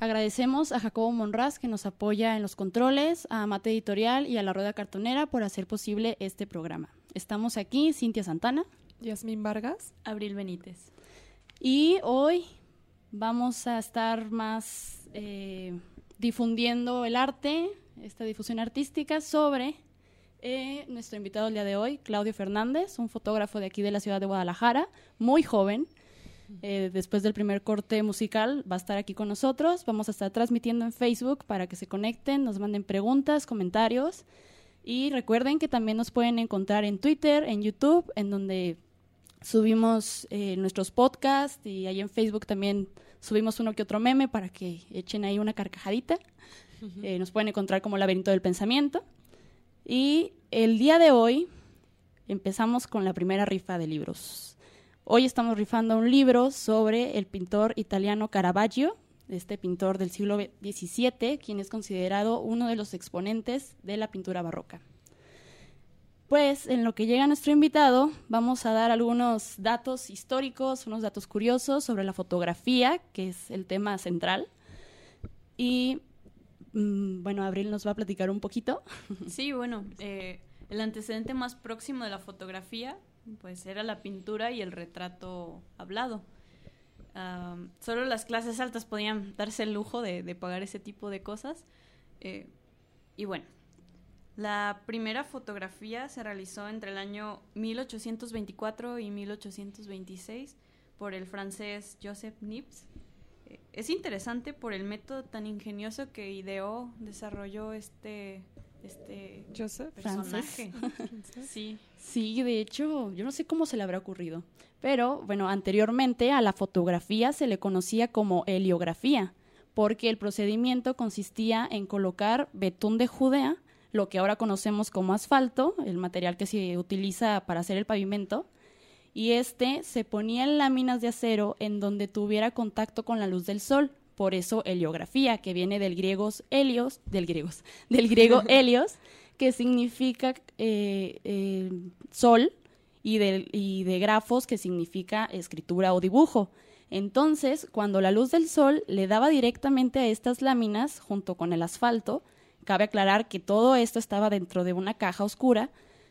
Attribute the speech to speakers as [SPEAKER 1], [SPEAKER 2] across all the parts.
[SPEAKER 1] Agradecemos a Jacobo Monraz que nos apoya en los controles, a Mate Editorial y a la Rueda Cartonera por hacer posible este programa. Estamos aquí, Cintia Santana,
[SPEAKER 2] Yasmín Vargas.
[SPEAKER 3] Abril Benítez.
[SPEAKER 1] y hoy vamos a estar más eh, difundiendo el arte, esta difusión artística sobre eh, nuestro invitado el día de hoy, Claudio Fernández, un fotógrafo de aquí de la ciudad de Guadalajara, muy joven. Eh, después del primer corte musical va a estar aquí con nosotros. Vamos a estar transmitiendo en Facebook para que se conecten, nos manden preguntas, comentarios. Y recuerden que también nos pueden encontrar en Twitter, en YouTube, en donde subimos eh, nuestros podcasts y ahí en Facebook también subimos uno que otro meme para que echen ahí una carcajadita. Eh, nos pueden encontrar como Laberinto del Pensamiento. Y el día de hoy empezamos con la primera rifa de libros. Hoy estamos rifando un libro sobre el pintor italiano Caravaggio, este pintor del siglo XVII, quien es considerado uno de los exponentes de la pintura barroca. Pues en lo que llega nuestro invitado, vamos a dar algunos datos históricos, unos datos curiosos sobre la fotografía, que es el tema central. Y mm, bueno, Abril nos va a platicar un poquito.
[SPEAKER 3] Sí, bueno, eh, el antecedente más próximo de la fotografía, pues era la pintura y el retrato hablado. Solo las clases altas podían darse el lujo de, de pagar ese tipo de cosas. Eh, y bueno, la primera fotografía se realizó entre el año 1824 y 1826 por el francés Joseph Nips. Eh, Es interesante por el método tan ingenioso que ideó, desarrolló este, este
[SPEAKER 2] Joseph.
[SPEAKER 3] personaje. sí.
[SPEAKER 1] Sí, de hecho, yo no sé cómo se le habrá ocurrido. Pero, bueno, anteriormente a la fotografía se le conocía como heliografía, porque el procedimiento consistía en colocar betún de Judea, lo que ahora conocemos como asfalto, el material que se utiliza para hacer el pavimento, y este se ponía en láminas de acero en donde tuviera contacto con la luz del sol. Por eso heliografía, que viene del griego helios, del griegos, del griego helios, que significa eh, eh, sol, y de, y de grafos, que significa escritura o dibujo. Entonces, cuando la luz del sol le daba directamente a estas láminas, junto con el asfalto, cabe aclarar que todo esto estaba dentro de una caja oscura,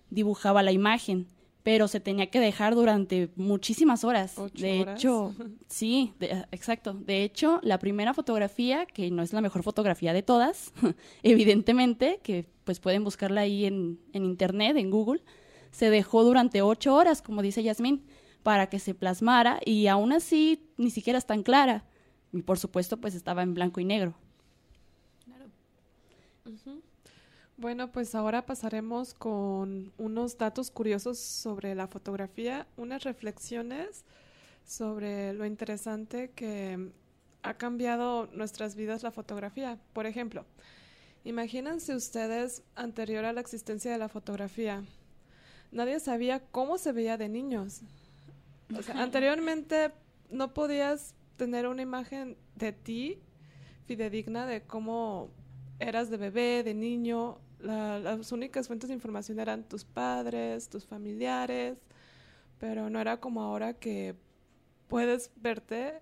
[SPEAKER 1] dibujaba la imagen, pero se tenía que dejar durante muchísimas horas.
[SPEAKER 2] ¿Ocho
[SPEAKER 1] de
[SPEAKER 2] horas?
[SPEAKER 1] hecho, sí, de- exacto. De hecho, la primera fotografía, que no es la mejor fotografía de todas, evidentemente, que pues pueden buscarla ahí en, en internet, en Google, se dejó durante ocho horas, como dice Yasmín, para que se plasmara y aún así ni siquiera es tan clara. Y por supuesto, pues estaba en blanco y negro.
[SPEAKER 2] Bueno, pues ahora pasaremos con unos datos curiosos sobre la fotografía, unas reflexiones sobre lo interesante que ha cambiado nuestras vidas la fotografía. Por ejemplo, imagínense ustedes anterior a la existencia de la fotografía. Nadie sabía cómo se veía de niños. O sea, anteriormente no podías tener una imagen de ti fidedigna de cómo eras de bebé, de niño. La- las únicas fuentes de información eran tus padres, tus familiares, pero no era como ahora que puedes verte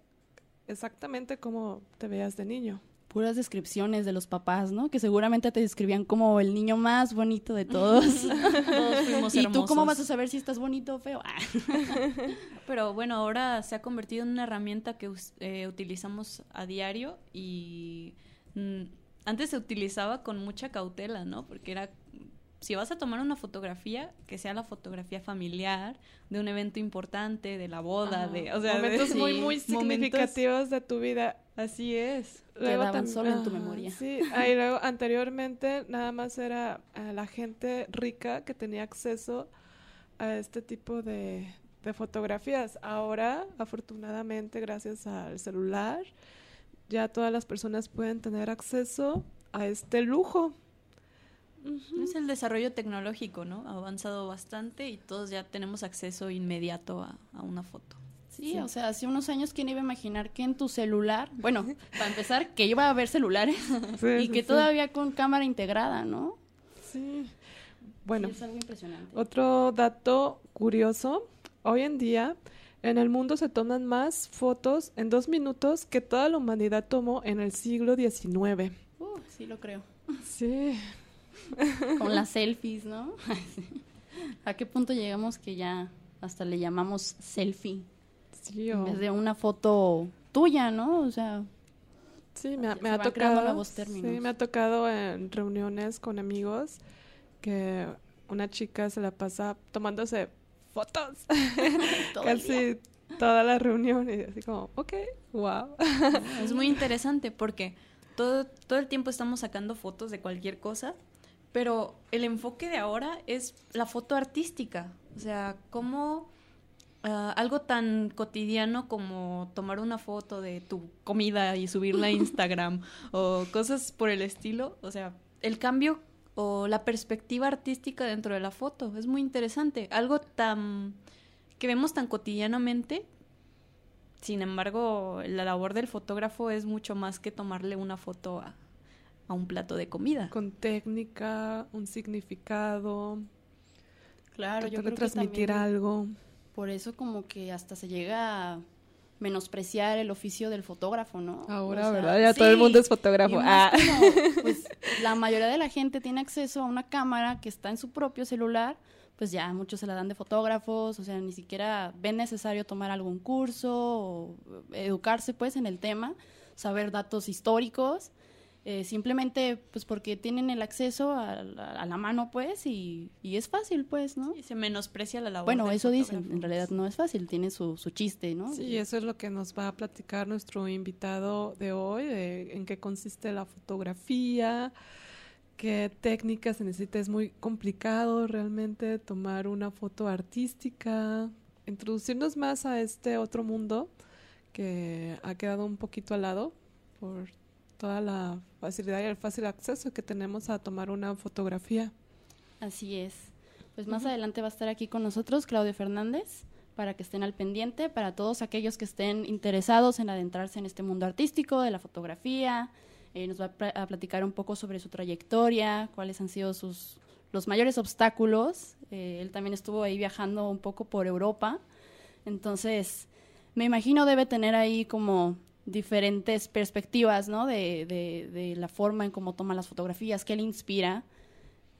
[SPEAKER 2] exactamente como te veías de niño.
[SPEAKER 1] Puras descripciones de los papás, ¿no? Que seguramente te describían como el niño más bonito de todos.
[SPEAKER 3] Todos fuimos
[SPEAKER 1] ¿Y tú cómo vas a saber si estás bonito o feo?
[SPEAKER 3] Pero bueno, ahora se ha convertido en una herramienta que eh, utilizamos a diario y mm, antes se utilizaba con mucha cautela, ¿no? Porque era, si vas a tomar una fotografía, que sea la fotografía familiar, de un evento importante, de la boda, de, o sea, de-
[SPEAKER 2] momentos muy,
[SPEAKER 3] sí,
[SPEAKER 2] muy
[SPEAKER 3] momentos-
[SPEAKER 2] significativos de tu vida.
[SPEAKER 3] Así es.
[SPEAKER 1] Quedaban
[SPEAKER 2] tam-
[SPEAKER 1] solo en tu memoria.
[SPEAKER 2] Sí, ahí luego anteriormente nada más era eh, la gente rica que tenía acceso a este tipo de, de fotografías. Ahora, afortunadamente, gracias al celular, ya todas las personas pueden tener acceso a este lujo.
[SPEAKER 3] Es el desarrollo tecnológico, ¿no? Ha avanzado bastante y todos ya tenemos acceso inmediato a, a una foto.
[SPEAKER 1] Sí, o sea, hace unos años, ¿quién iba a imaginar que en tu celular, bueno, para empezar, que iba a haber celulares
[SPEAKER 2] Sí,
[SPEAKER 1] y
[SPEAKER 2] sí,
[SPEAKER 1] que
[SPEAKER 2] sí.
[SPEAKER 1] todavía con cámara integrada, ¿no?
[SPEAKER 2] Sí. Bueno,
[SPEAKER 1] Sí, es algo impresionante.
[SPEAKER 2] otro dato curioso. Hoy en día, en el mundo se toman más fotos en dos minutos que toda la humanidad tomó en el siglo XIX.
[SPEAKER 1] Uh, sí lo creo.
[SPEAKER 2] Sí.
[SPEAKER 1] Con las selfies, ¿no? ¿A qué punto llegamos que ya hasta le llamamos selfie?
[SPEAKER 2] Sí,
[SPEAKER 1] En
[SPEAKER 2] o-
[SPEAKER 1] vez de una foto tuya, ¿no? O sea,
[SPEAKER 2] Sí, me ha, me ha tocado. Sí, me ha tocado en reuniones con amigos que una chica se la pasa tomándose fotos
[SPEAKER 1] día.
[SPEAKER 2] casi toda la reunión y así como, ok, wow.
[SPEAKER 3] Es muy interesante porque todo, todo el tiempo estamos sacando fotos de cualquier cosa, pero el enfoque de ahora es la foto artística. O sea, cómo ah, algo tan cotidiano como tomar una foto de tu comida y subirla a Instagram o cosas por el estilo. O sea, el cambio o la perspectiva artística dentro de la foto es muy interesante. Algo tan que vemos tan cotidianamente sin embargo, la labor del fotógrafo es mucho más que tomarle una foto a, a un plato de comida.
[SPEAKER 2] Con técnica, un significado,
[SPEAKER 1] Claro, yo creo que
[SPEAKER 2] transmitir algo.
[SPEAKER 1] por eso como que hasta se llega a menospreciar el oficio del fotógrafo, ¿no?
[SPEAKER 2] Ahora,
[SPEAKER 1] O sea,
[SPEAKER 2] ¿verdad? Ya todo el mundo es fotógrafo. Ah.
[SPEAKER 1] como, pues la mayoría de la gente tiene acceso a una cámara que está en su propio celular, pues ya muchos se la dan de fotógrafos, o sea, ni siquiera ven necesario tomar algún curso o educarse pues en el tema, saber datos históricos, eh, simplemente pues porque tienen el acceso a, la- a la mano pues y, y es fácil pues, ¿no?
[SPEAKER 3] Y se menosprecia la labor.
[SPEAKER 1] Bueno, eso dicen, en realidad no es fácil, tiene su, su chiste, ¿no?
[SPEAKER 2] Sí, eso es lo que nos va a platicar nuestro invitado de hoy, de en qué consiste la fotografía, qué técnicas se necesita. Es muy complicado realmente tomar una foto artística, introducirnos más a este otro mundo que ha quedado un poquito al lado por toda la facilidad y el fácil acceso que tenemos a tomar una fotografía.
[SPEAKER 1] Así es. Pues más adelante va a estar aquí con nosotros Claudio Fernández para que estén al pendiente, para todos aquellos que estén interesados en adentrarse en este mundo artístico de la fotografía. Eh, nos va a, pla- a platicar un poco sobre su trayectoria, cuáles han sido sus los mayores obstáculos. Eh, él también estuvo ahí viajando un poco por Europa. Entonces, me imagino debe tener ahí como diferentes perspectivas, ¿no? De, de, la forma en cómo toma las fotografías, qué le inspira.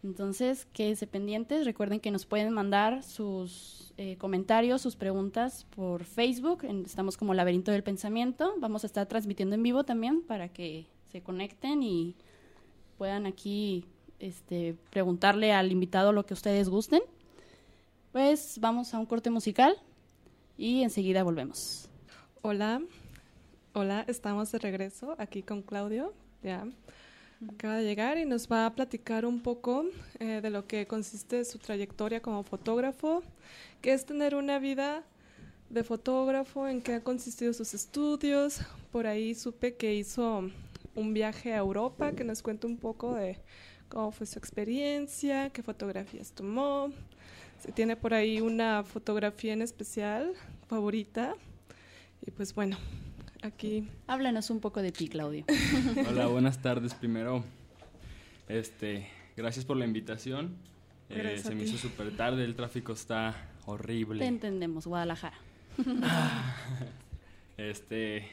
[SPEAKER 1] Entonces, quédense pendientes. Recuerden que nos pueden mandar sus eh, comentarios, sus preguntas por Facebook. Estamos como Laberinto del Pensamiento. Vamos a estar transmitiendo en vivo también para que se conecten y puedan aquí este, preguntarle al invitado lo que ustedes gusten. Pues vamos a un corte musical y enseguida volvemos.
[SPEAKER 2] Hola, hola, estamos de regreso aquí con Claudio, ya acaba de llegar y nos va a platicar un poco eh, de lo que consiste su trayectoria como fotógrafo, qué es tener una vida de fotógrafo, en qué han consistido sus estudios. Por ahí supe que hizo un viaje a Europa, que nos cuente un poco de cómo fue su experiencia, qué fotografías tomó, si tiene por ahí una fotografía en especial favorita. Y pues bueno, aquí
[SPEAKER 1] Háblanos un poco de ti, Claudio.
[SPEAKER 4] Hola, buenas tardes primero. Este, gracias por la invitación. Eh, se me hizo súper tarde, el tráfico está horrible.
[SPEAKER 1] Te entendemos, Guadalajara.
[SPEAKER 4] Este,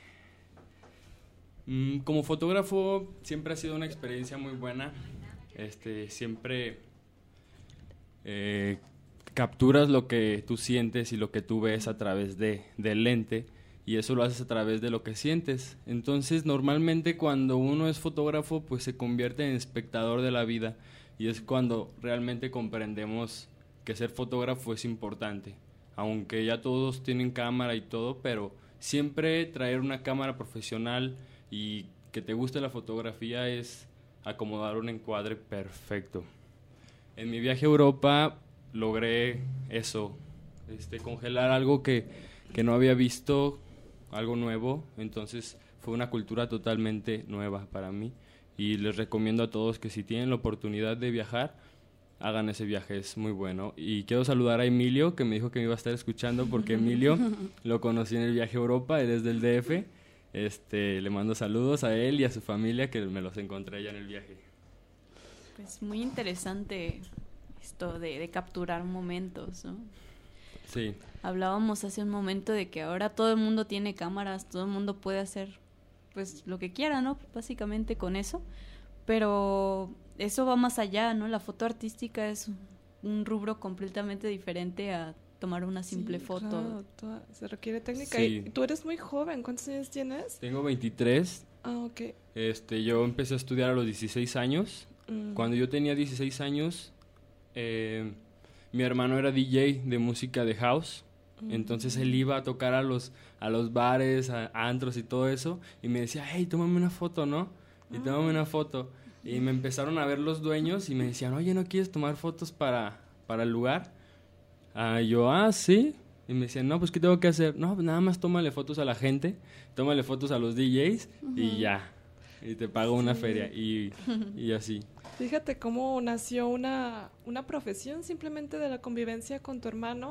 [SPEAKER 4] mm, como fotógrafo siempre ha sido una experiencia muy buena. Este, siempre eh, capturas lo que tú sientes y lo que tú ves a través de, del lente y eso lo haces a través de lo que sientes. Entonces, normalmente cuando uno es fotógrafo, pues se convierte en espectador de la vida y es cuando realmente comprendemos que ser fotógrafo es importante. Aunque ya todos tienen cámara y todo, pero siempre traer una cámara profesional y que te guste la fotografía es acomodar un encuadre perfecto. En mi viaje a Europa logré eso, este, congelar algo que, que no había visto, algo nuevo. Entonces fue una cultura totalmente nueva para mí y les recomiendo a todos que si tienen la oportunidad de viajar, hagan ese viaje, es muy bueno. Y quiero saludar a Emilio, que me dijo que me iba a estar escuchando, porque Emilio lo conocí en el viaje a Europa, él es del DF. Este, le mando saludos a él y a su familia, que me los encontré allá en el viaje.
[SPEAKER 3] Pues muy interesante esto de, de capturar momentos, ¿no?
[SPEAKER 4] Sí.
[SPEAKER 3] Hablábamos hace un momento de que ahora todo el mundo tiene cámaras, todo el mundo puede hacer pues lo que quiera, ¿no? Básicamente con eso. Pero eso va más allá, ¿no? La foto artística es un rubro completamente diferente a tomar una simple
[SPEAKER 2] Sí,
[SPEAKER 3] foto.
[SPEAKER 2] claro, toda- se requiere técnica.
[SPEAKER 4] Sí.
[SPEAKER 2] Y tú eres muy joven, ¿cuántos años tienes?
[SPEAKER 4] Tengo 23.
[SPEAKER 2] Ah, ok.
[SPEAKER 4] Este, yo empecé a estudiar a los 16 años.
[SPEAKER 2] Mm.
[SPEAKER 4] Cuando yo tenía 16 años, eh, mi hermano era DJ de música de house. Entonces él iba a tocar a los, a los bares, a, a antros y todo eso. Y me decía, hey, tómame una foto, ¿no? Y tómame una foto. Y me empezaron a ver los dueños y me decían, oye, ¿no quieres tomar fotos para, para el lugar? Ah, yo, ah, sí. Y me decían, no, pues, ¿qué tengo que hacer? No, pues, nada más tómale fotos a la gente, tómale fotos a los DJs y ya. Y te pago una feria. Y, y así.
[SPEAKER 2] Fíjate cómo nació una, una profesión simplemente de la convivencia con tu hermano.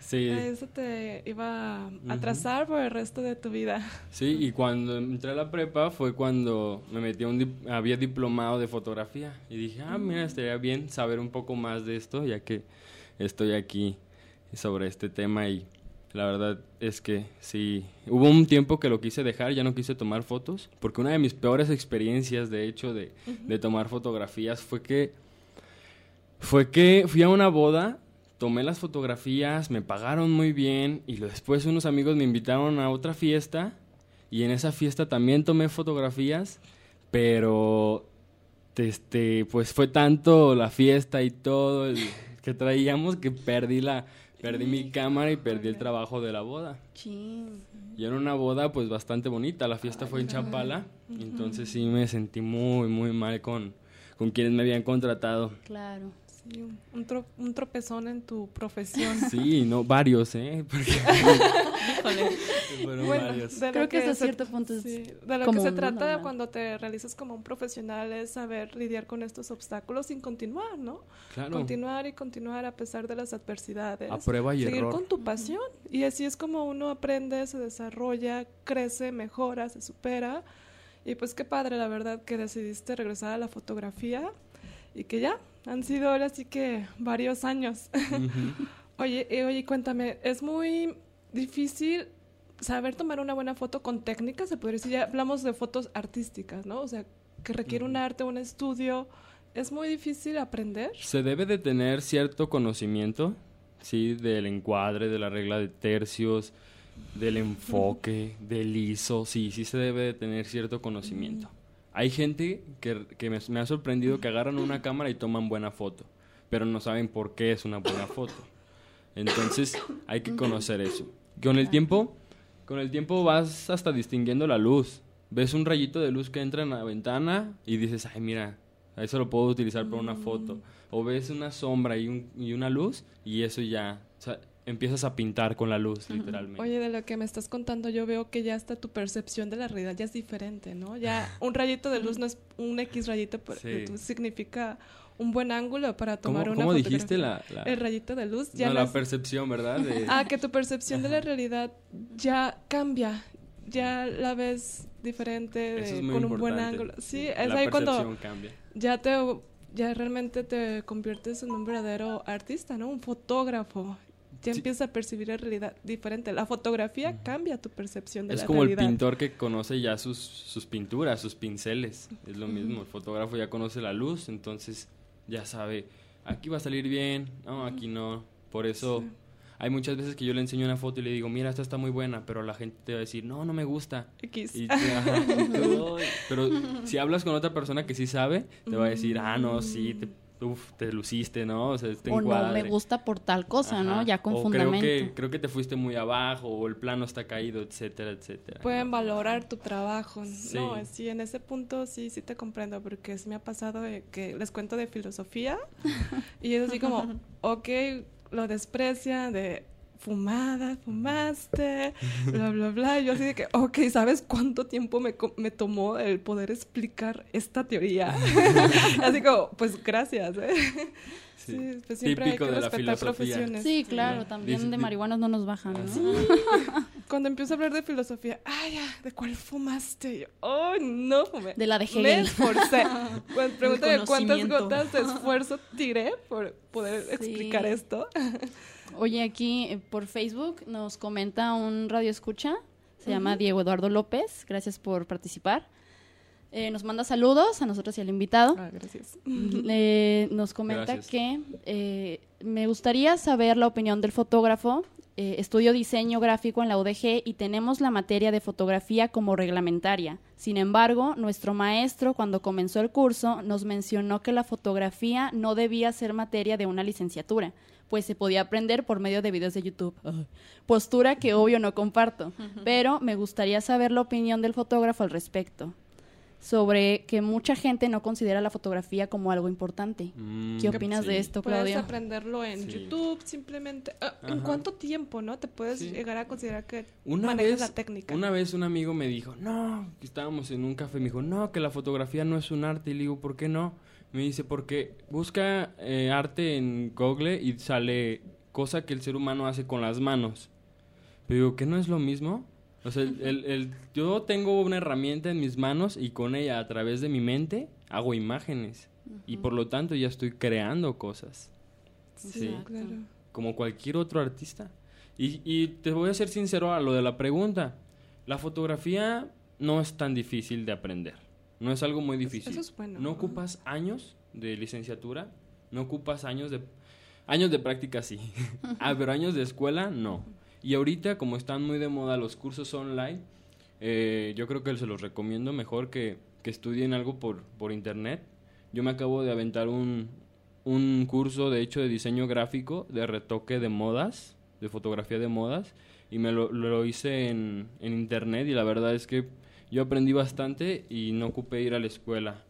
[SPEAKER 4] Sí.
[SPEAKER 2] Eso te iba a
[SPEAKER 4] Ujú.
[SPEAKER 2] trazar por el resto de tu vida.
[SPEAKER 4] Sí, y cuando entré a la prepa fue cuando me metí a un dip- había diplomado de fotografía y dije, ah, mira, estaría bien saber un poco más de esto ya que estoy aquí sobre este tema y la verdad es que sí, hubo un tiempo que lo quise dejar, ya no quise tomar fotos, porque una de mis peores experiencias, de hecho, de, de tomar fotografías fue que fue que fui a una boda, tomé las fotografías, me pagaron muy bien y después unos amigos me invitaron a otra fiesta y en esa fiesta también tomé fotografías, pero este pues fue tanto la fiesta y todo el que traíamos que perdí la perdí mi cámara y perdí el trabajo de la boda. Y era una boda pues bastante bonita, la fiesta fue en Chapala, entonces sí me sentí muy muy mal con con quienes me habían contratado.
[SPEAKER 1] Claro.
[SPEAKER 2] Sí, un, tro- un tropezón en tu profesión.
[SPEAKER 4] Sí, no, varios, ¿eh? Porque
[SPEAKER 2] Bueno,
[SPEAKER 4] varios.
[SPEAKER 2] de lo
[SPEAKER 1] Creo que hasta
[SPEAKER 2] se-
[SPEAKER 1] cierto punto es
[SPEAKER 2] sí, de lo
[SPEAKER 1] común,
[SPEAKER 2] que se trata
[SPEAKER 1] Normal.
[SPEAKER 2] cuando te realizas como un profesional es saber lidiar con estos obstáculos sin continuar, ¿no?
[SPEAKER 4] Claro.
[SPEAKER 2] Continuar y continuar a pesar de las adversidades.
[SPEAKER 4] A prueba y
[SPEAKER 2] Seguir
[SPEAKER 4] error.
[SPEAKER 2] con tu pasión. Y así es como uno aprende, se desarrolla, crece, mejora, se supera. Y pues qué padre, la verdad, que decidiste regresar a la fotografía y que ya han sido ahora sí que varios años. Oye, eh, oye, cuéntame, es muy difícil saber tomar una buena foto con técnica, se podría decir, ya hablamos de fotos artísticas, ¿no? O sea, que requiere un arte, un estudio, es muy difícil aprender.
[SPEAKER 4] Se debe de tener cierto conocimiento, sí, del encuadre, de la regla de tercios, del enfoque, del ISO, sí, sí se debe de tener cierto conocimiento. Hay gente que, que me, me ha sorprendido que agarran una cámara y toman buena foto, pero no saben por qué es una buena foto. Entonces hay que conocer eso. Con el tiempo, con el tiempo vas hasta distinguiendo la luz. Ves un rayito de luz que entra en la ventana y dices, ay, mira, eso lo puedo utilizar para una foto. O ves una sombra y, un- y una luz y eso ya, o sea, empiezas a pintar con la luz, literalmente.
[SPEAKER 2] Oye, de lo que me estás contando, yo veo que ya hasta tu percepción de la realidad ya es diferente, ¿no? Ya un rayito de luz no es un X rayito, pero
[SPEAKER 4] Sí.
[SPEAKER 2] significa un buen ángulo para
[SPEAKER 4] ¿Cómo,
[SPEAKER 2] tomar una
[SPEAKER 4] cómo
[SPEAKER 2] fotografía.
[SPEAKER 4] dijiste la, la-
[SPEAKER 2] El rayito de luz ya
[SPEAKER 4] no,
[SPEAKER 2] no
[SPEAKER 4] la
[SPEAKER 2] es-
[SPEAKER 4] percepción, verdad? De-
[SPEAKER 2] Ah, que tu percepción de la realidad ya cambia, ya la ves diferente,
[SPEAKER 4] eso
[SPEAKER 2] de-
[SPEAKER 4] es muy
[SPEAKER 2] con un buen ángulo. Sí, es
[SPEAKER 4] la
[SPEAKER 2] ahí cuando
[SPEAKER 4] percepción cambia.
[SPEAKER 2] ya te ya realmente te conviertes en un verdadero artista, ¿no? Un fotógrafo. Ya
[SPEAKER 4] Sí.
[SPEAKER 2] empiezas a percibir la realidad diferente. La fotografía cambia tu percepción de
[SPEAKER 4] Es
[SPEAKER 2] la
[SPEAKER 4] como el
[SPEAKER 2] realidad.
[SPEAKER 4] pintor que conoce ya sus, sus pinturas, sus pinceles. Es lo mismo. El fotógrafo ya conoce la luz, entonces ya sabe, aquí va a salir bien, no, aquí no. Por eso
[SPEAKER 2] Sí.
[SPEAKER 4] hay muchas veces que yo le enseño una foto y le digo, mira, esta está muy buena, pero la gente te va a decir, no, no me gusta.
[SPEAKER 2] X.
[SPEAKER 4] Y, ajá, pero si hablas con otra persona que sí sabe, te va a decir, ah, no, sí, te, uf, te luciste, ¿no? O sea, este
[SPEAKER 1] o no me
[SPEAKER 4] encuadre".
[SPEAKER 1] gusta por tal cosa, ¿no? Ya con
[SPEAKER 4] o
[SPEAKER 1] fundamento.
[SPEAKER 4] Creo que, creo que te fuiste muy abajo, o el plano está caído, etcétera, etcétera.
[SPEAKER 2] Pueden valorar tu trabajo.
[SPEAKER 4] Sí.
[SPEAKER 2] No, sí, en ese punto sí, sí te comprendo, porque sí me ha pasado de que les cuento de filosofía y es así como, ok, lo desprecia, de fumada, fumaste, bla, bla, bla. Y yo así de que, ok, ¿sabes cuánto tiempo me, co- me tomó el poder explicar esta teoría? así como, pues gracias, ¿eh?
[SPEAKER 4] Sí.
[SPEAKER 2] Sí, pues siempre
[SPEAKER 4] Típico
[SPEAKER 2] hay que
[SPEAKER 4] de la
[SPEAKER 2] respetar
[SPEAKER 4] filosofía.
[SPEAKER 2] profesiones.
[SPEAKER 1] Sí, claro, también de marihuanas no nos bajan, ¿no?
[SPEAKER 4] Sí.
[SPEAKER 2] Cuando empiezo a hablar de filosofía, ay, ya, ¿de cuál fumaste? Y yo, oh, no fumé.
[SPEAKER 1] De la de
[SPEAKER 2] Me
[SPEAKER 1] Hegel.
[SPEAKER 2] esforcé. Cu- Pregúntame cuántas gotas de esfuerzo tiré por poder
[SPEAKER 1] Sí.
[SPEAKER 2] explicar esto.
[SPEAKER 1] Oye, aquí eh, por Facebook nos comenta un radio escucha, se llama Diego Eduardo López, gracias por participar. Eh, nos manda saludos a nosotros y al invitado.
[SPEAKER 2] Ah, gracias.
[SPEAKER 1] Eh, nos comenta
[SPEAKER 4] Gracias.
[SPEAKER 1] que eh, me gustaría saber la opinión del fotógrafo. Eh, estudio diseño gráfico en la UDG y tenemos la materia de fotografía como reglamentaria. Sin embargo, nuestro maestro, cuando comenzó el curso, nos mencionó que la fotografía no debía ser materia de una licenciatura, pues se podía aprender por medio de videos de YouTube. Postura que obvio no comparto, pero me gustaría saber la opinión del fotógrafo al respecto sobre que mucha gente no considera la fotografía como algo importante.
[SPEAKER 4] Mm,
[SPEAKER 1] ¿Qué opinas
[SPEAKER 4] sí.
[SPEAKER 1] de esto,
[SPEAKER 2] Puedes
[SPEAKER 1] Claudia?
[SPEAKER 2] aprenderlo en
[SPEAKER 4] Sí.
[SPEAKER 2] YouTube, simplemente. Ah, ¿En cuánto tiempo, no? Te puedes
[SPEAKER 4] Sí.
[SPEAKER 2] llegar a considerar que
[SPEAKER 4] Una
[SPEAKER 2] manejas
[SPEAKER 4] vez,
[SPEAKER 2] la técnica.
[SPEAKER 4] una vez un amigo me dijo, no, que estábamos en un café, me dijo, no, que la fotografía no es un arte. Y le digo, ¿por qué no? Me dice, porque busca eh, arte en Google y sale cosa que el ser humano hace con las manos. Pero digo, ¿que no es lo mismo? O sea, el, el- el- yo tengo una herramienta en mis manos y con ella, a través de mi mente, hago imágenes. Y por lo tanto ya estoy creando cosas. Sí.
[SPEAKER 1] Exacto.
[SPEAKER 2] Claro.
[SPEAKER 4] como cualquier otro artista. Y, y te voy a ser sincero a lo de la pregunta. La fotografía no es tan difícil de aprender. No es algo muy difícil.
[SPEAKER 2] eso es bueno,
[SPEAKER 4] No
[SPEAKER 2] ¿no?
[SPEAKER 4] ocupas años de licenciatura, no ocupas años de años de práctica sí. ah, pero años de escuela no. Y ahorita como están muy de moda los cursos online, eh, yo creo que se los recomiendo mejor que, que estudien algo por, por internet. Yo me acabo de aventar un, un curso, de hecho, de diseño gráfico, de retoque de modas, de fotografía de modas, y me lo, lo hice en, en internet y la verdad es que yo aprendí bastante y no ocupé ir a la escuela.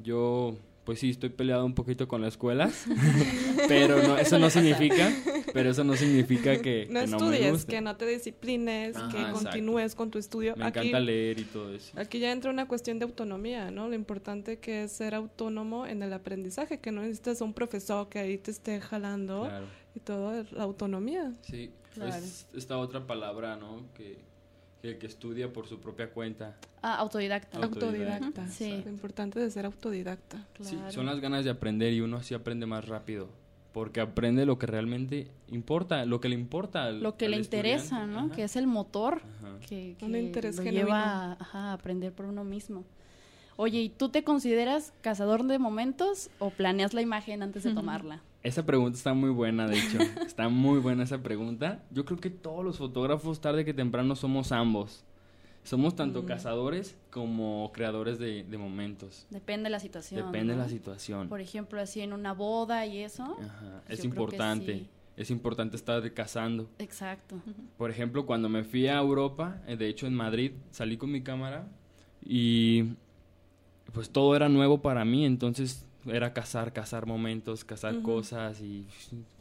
[SPEAKER 4] Yo, pues sí, estoy peleado un poquito con las escuelas, pero no, eso no significa, pero eso no significa que
[SPEAKER 2] No
[SPEAKER 4] que no me
[SPEAKER 2] estudies,
[SPEAKER 4] guste.
[SPEAKER 2] que no te disciplines,
[SPEAKER 4] Ajá,
[SPEAKER 2] que
[SPEAKER 4] exacto.
[SPEAKER 2] continúes con tu estudio.
[SPEAKER 4] Me
[SPEAKER 2] aquí,
[SPEAKER 4] encanta leer y todo eso.
[SPEAKER 2] aquí ya entra una cuestión de autonomía, ¿no? Lo importante que es ser autónomo en el aprendizaje, que no necesitas un profesor que ahí te esté jalando
[SPEAKER 4] Claro.
[SPEAKER 2] y todo, la autonomía.
[SPEAKER 4] Sí,
[SPEAKER 1] Claro.
[SPEAKER 4] es esta otra palabra, ¿no? Que, que, que estudia por su propia cuenta.
[SPEAKER 1] Ah, autodidacta.
[SPEAKER 4] Autodidacta.
[SPEAKER 2] Autodidacta.
[SPEAKER 1] Sí.
[SPEAKER 2] Lo importante de ser autodidacta.
[SPEAKER 4] Sí,
[SPEAKER 1] Claro.
[SPEAKER 4] son las ganas de aprender y uno así aprende más rápido. Porque aprende lo que realmente importa, lo que le importa. al-
[SPEAKER 1] Lo que
[SPEAKER 4] al
[SPEAKER 1] le interesa. ¿no?
[SPEAKER 4] Ajá.
[SPEAKER 1] Que es el motor
[SPEAKER 4] Ajá.
[SPEAKER 1] que,
[SPEAKER 2] Un
[SPEAKER 1] que
[SPEAKER 2] interés
[SPEAKER 1] lo
[SPEAKER 2] genuino.
[SPEAKER 1] lleva a, ajá, a aprender por uno mismo. Oye, ¿y tú te consideras cazador de momentos o planeas la imagen antes de tomarla?
[SPEAKER 4] Esa pregunta está muy buena, de hecho. está muy buena esa pregunta. Yo creo que todos los fotógrafos, tarde que temprano, somos ambos. Somos tanto cazadores como creadores de, de momentos.
[SPEAKER 1] Depende de la situación.
[SPEAKER 4] Depende de la situación.
[SPEAKER 1] Por ejemplo, así en una boda y eso.
[SPEAKER 4] Ajá,
[SPEAKER 1] pues
[SPEAKER 4] Es importante.
[SPEAKER 1] sí.
[SPEAKER 4] Es importante estar cazando.
[SPEAKER 1] Exacto.
[SPEAKER 4] Por ejemplo, cuando me fui a Europa, eh, de hecho en Madrid, salí con mi cámara y pues todo era nuevo para mí, entonces era cazar, cazar momentos, cazar cosas y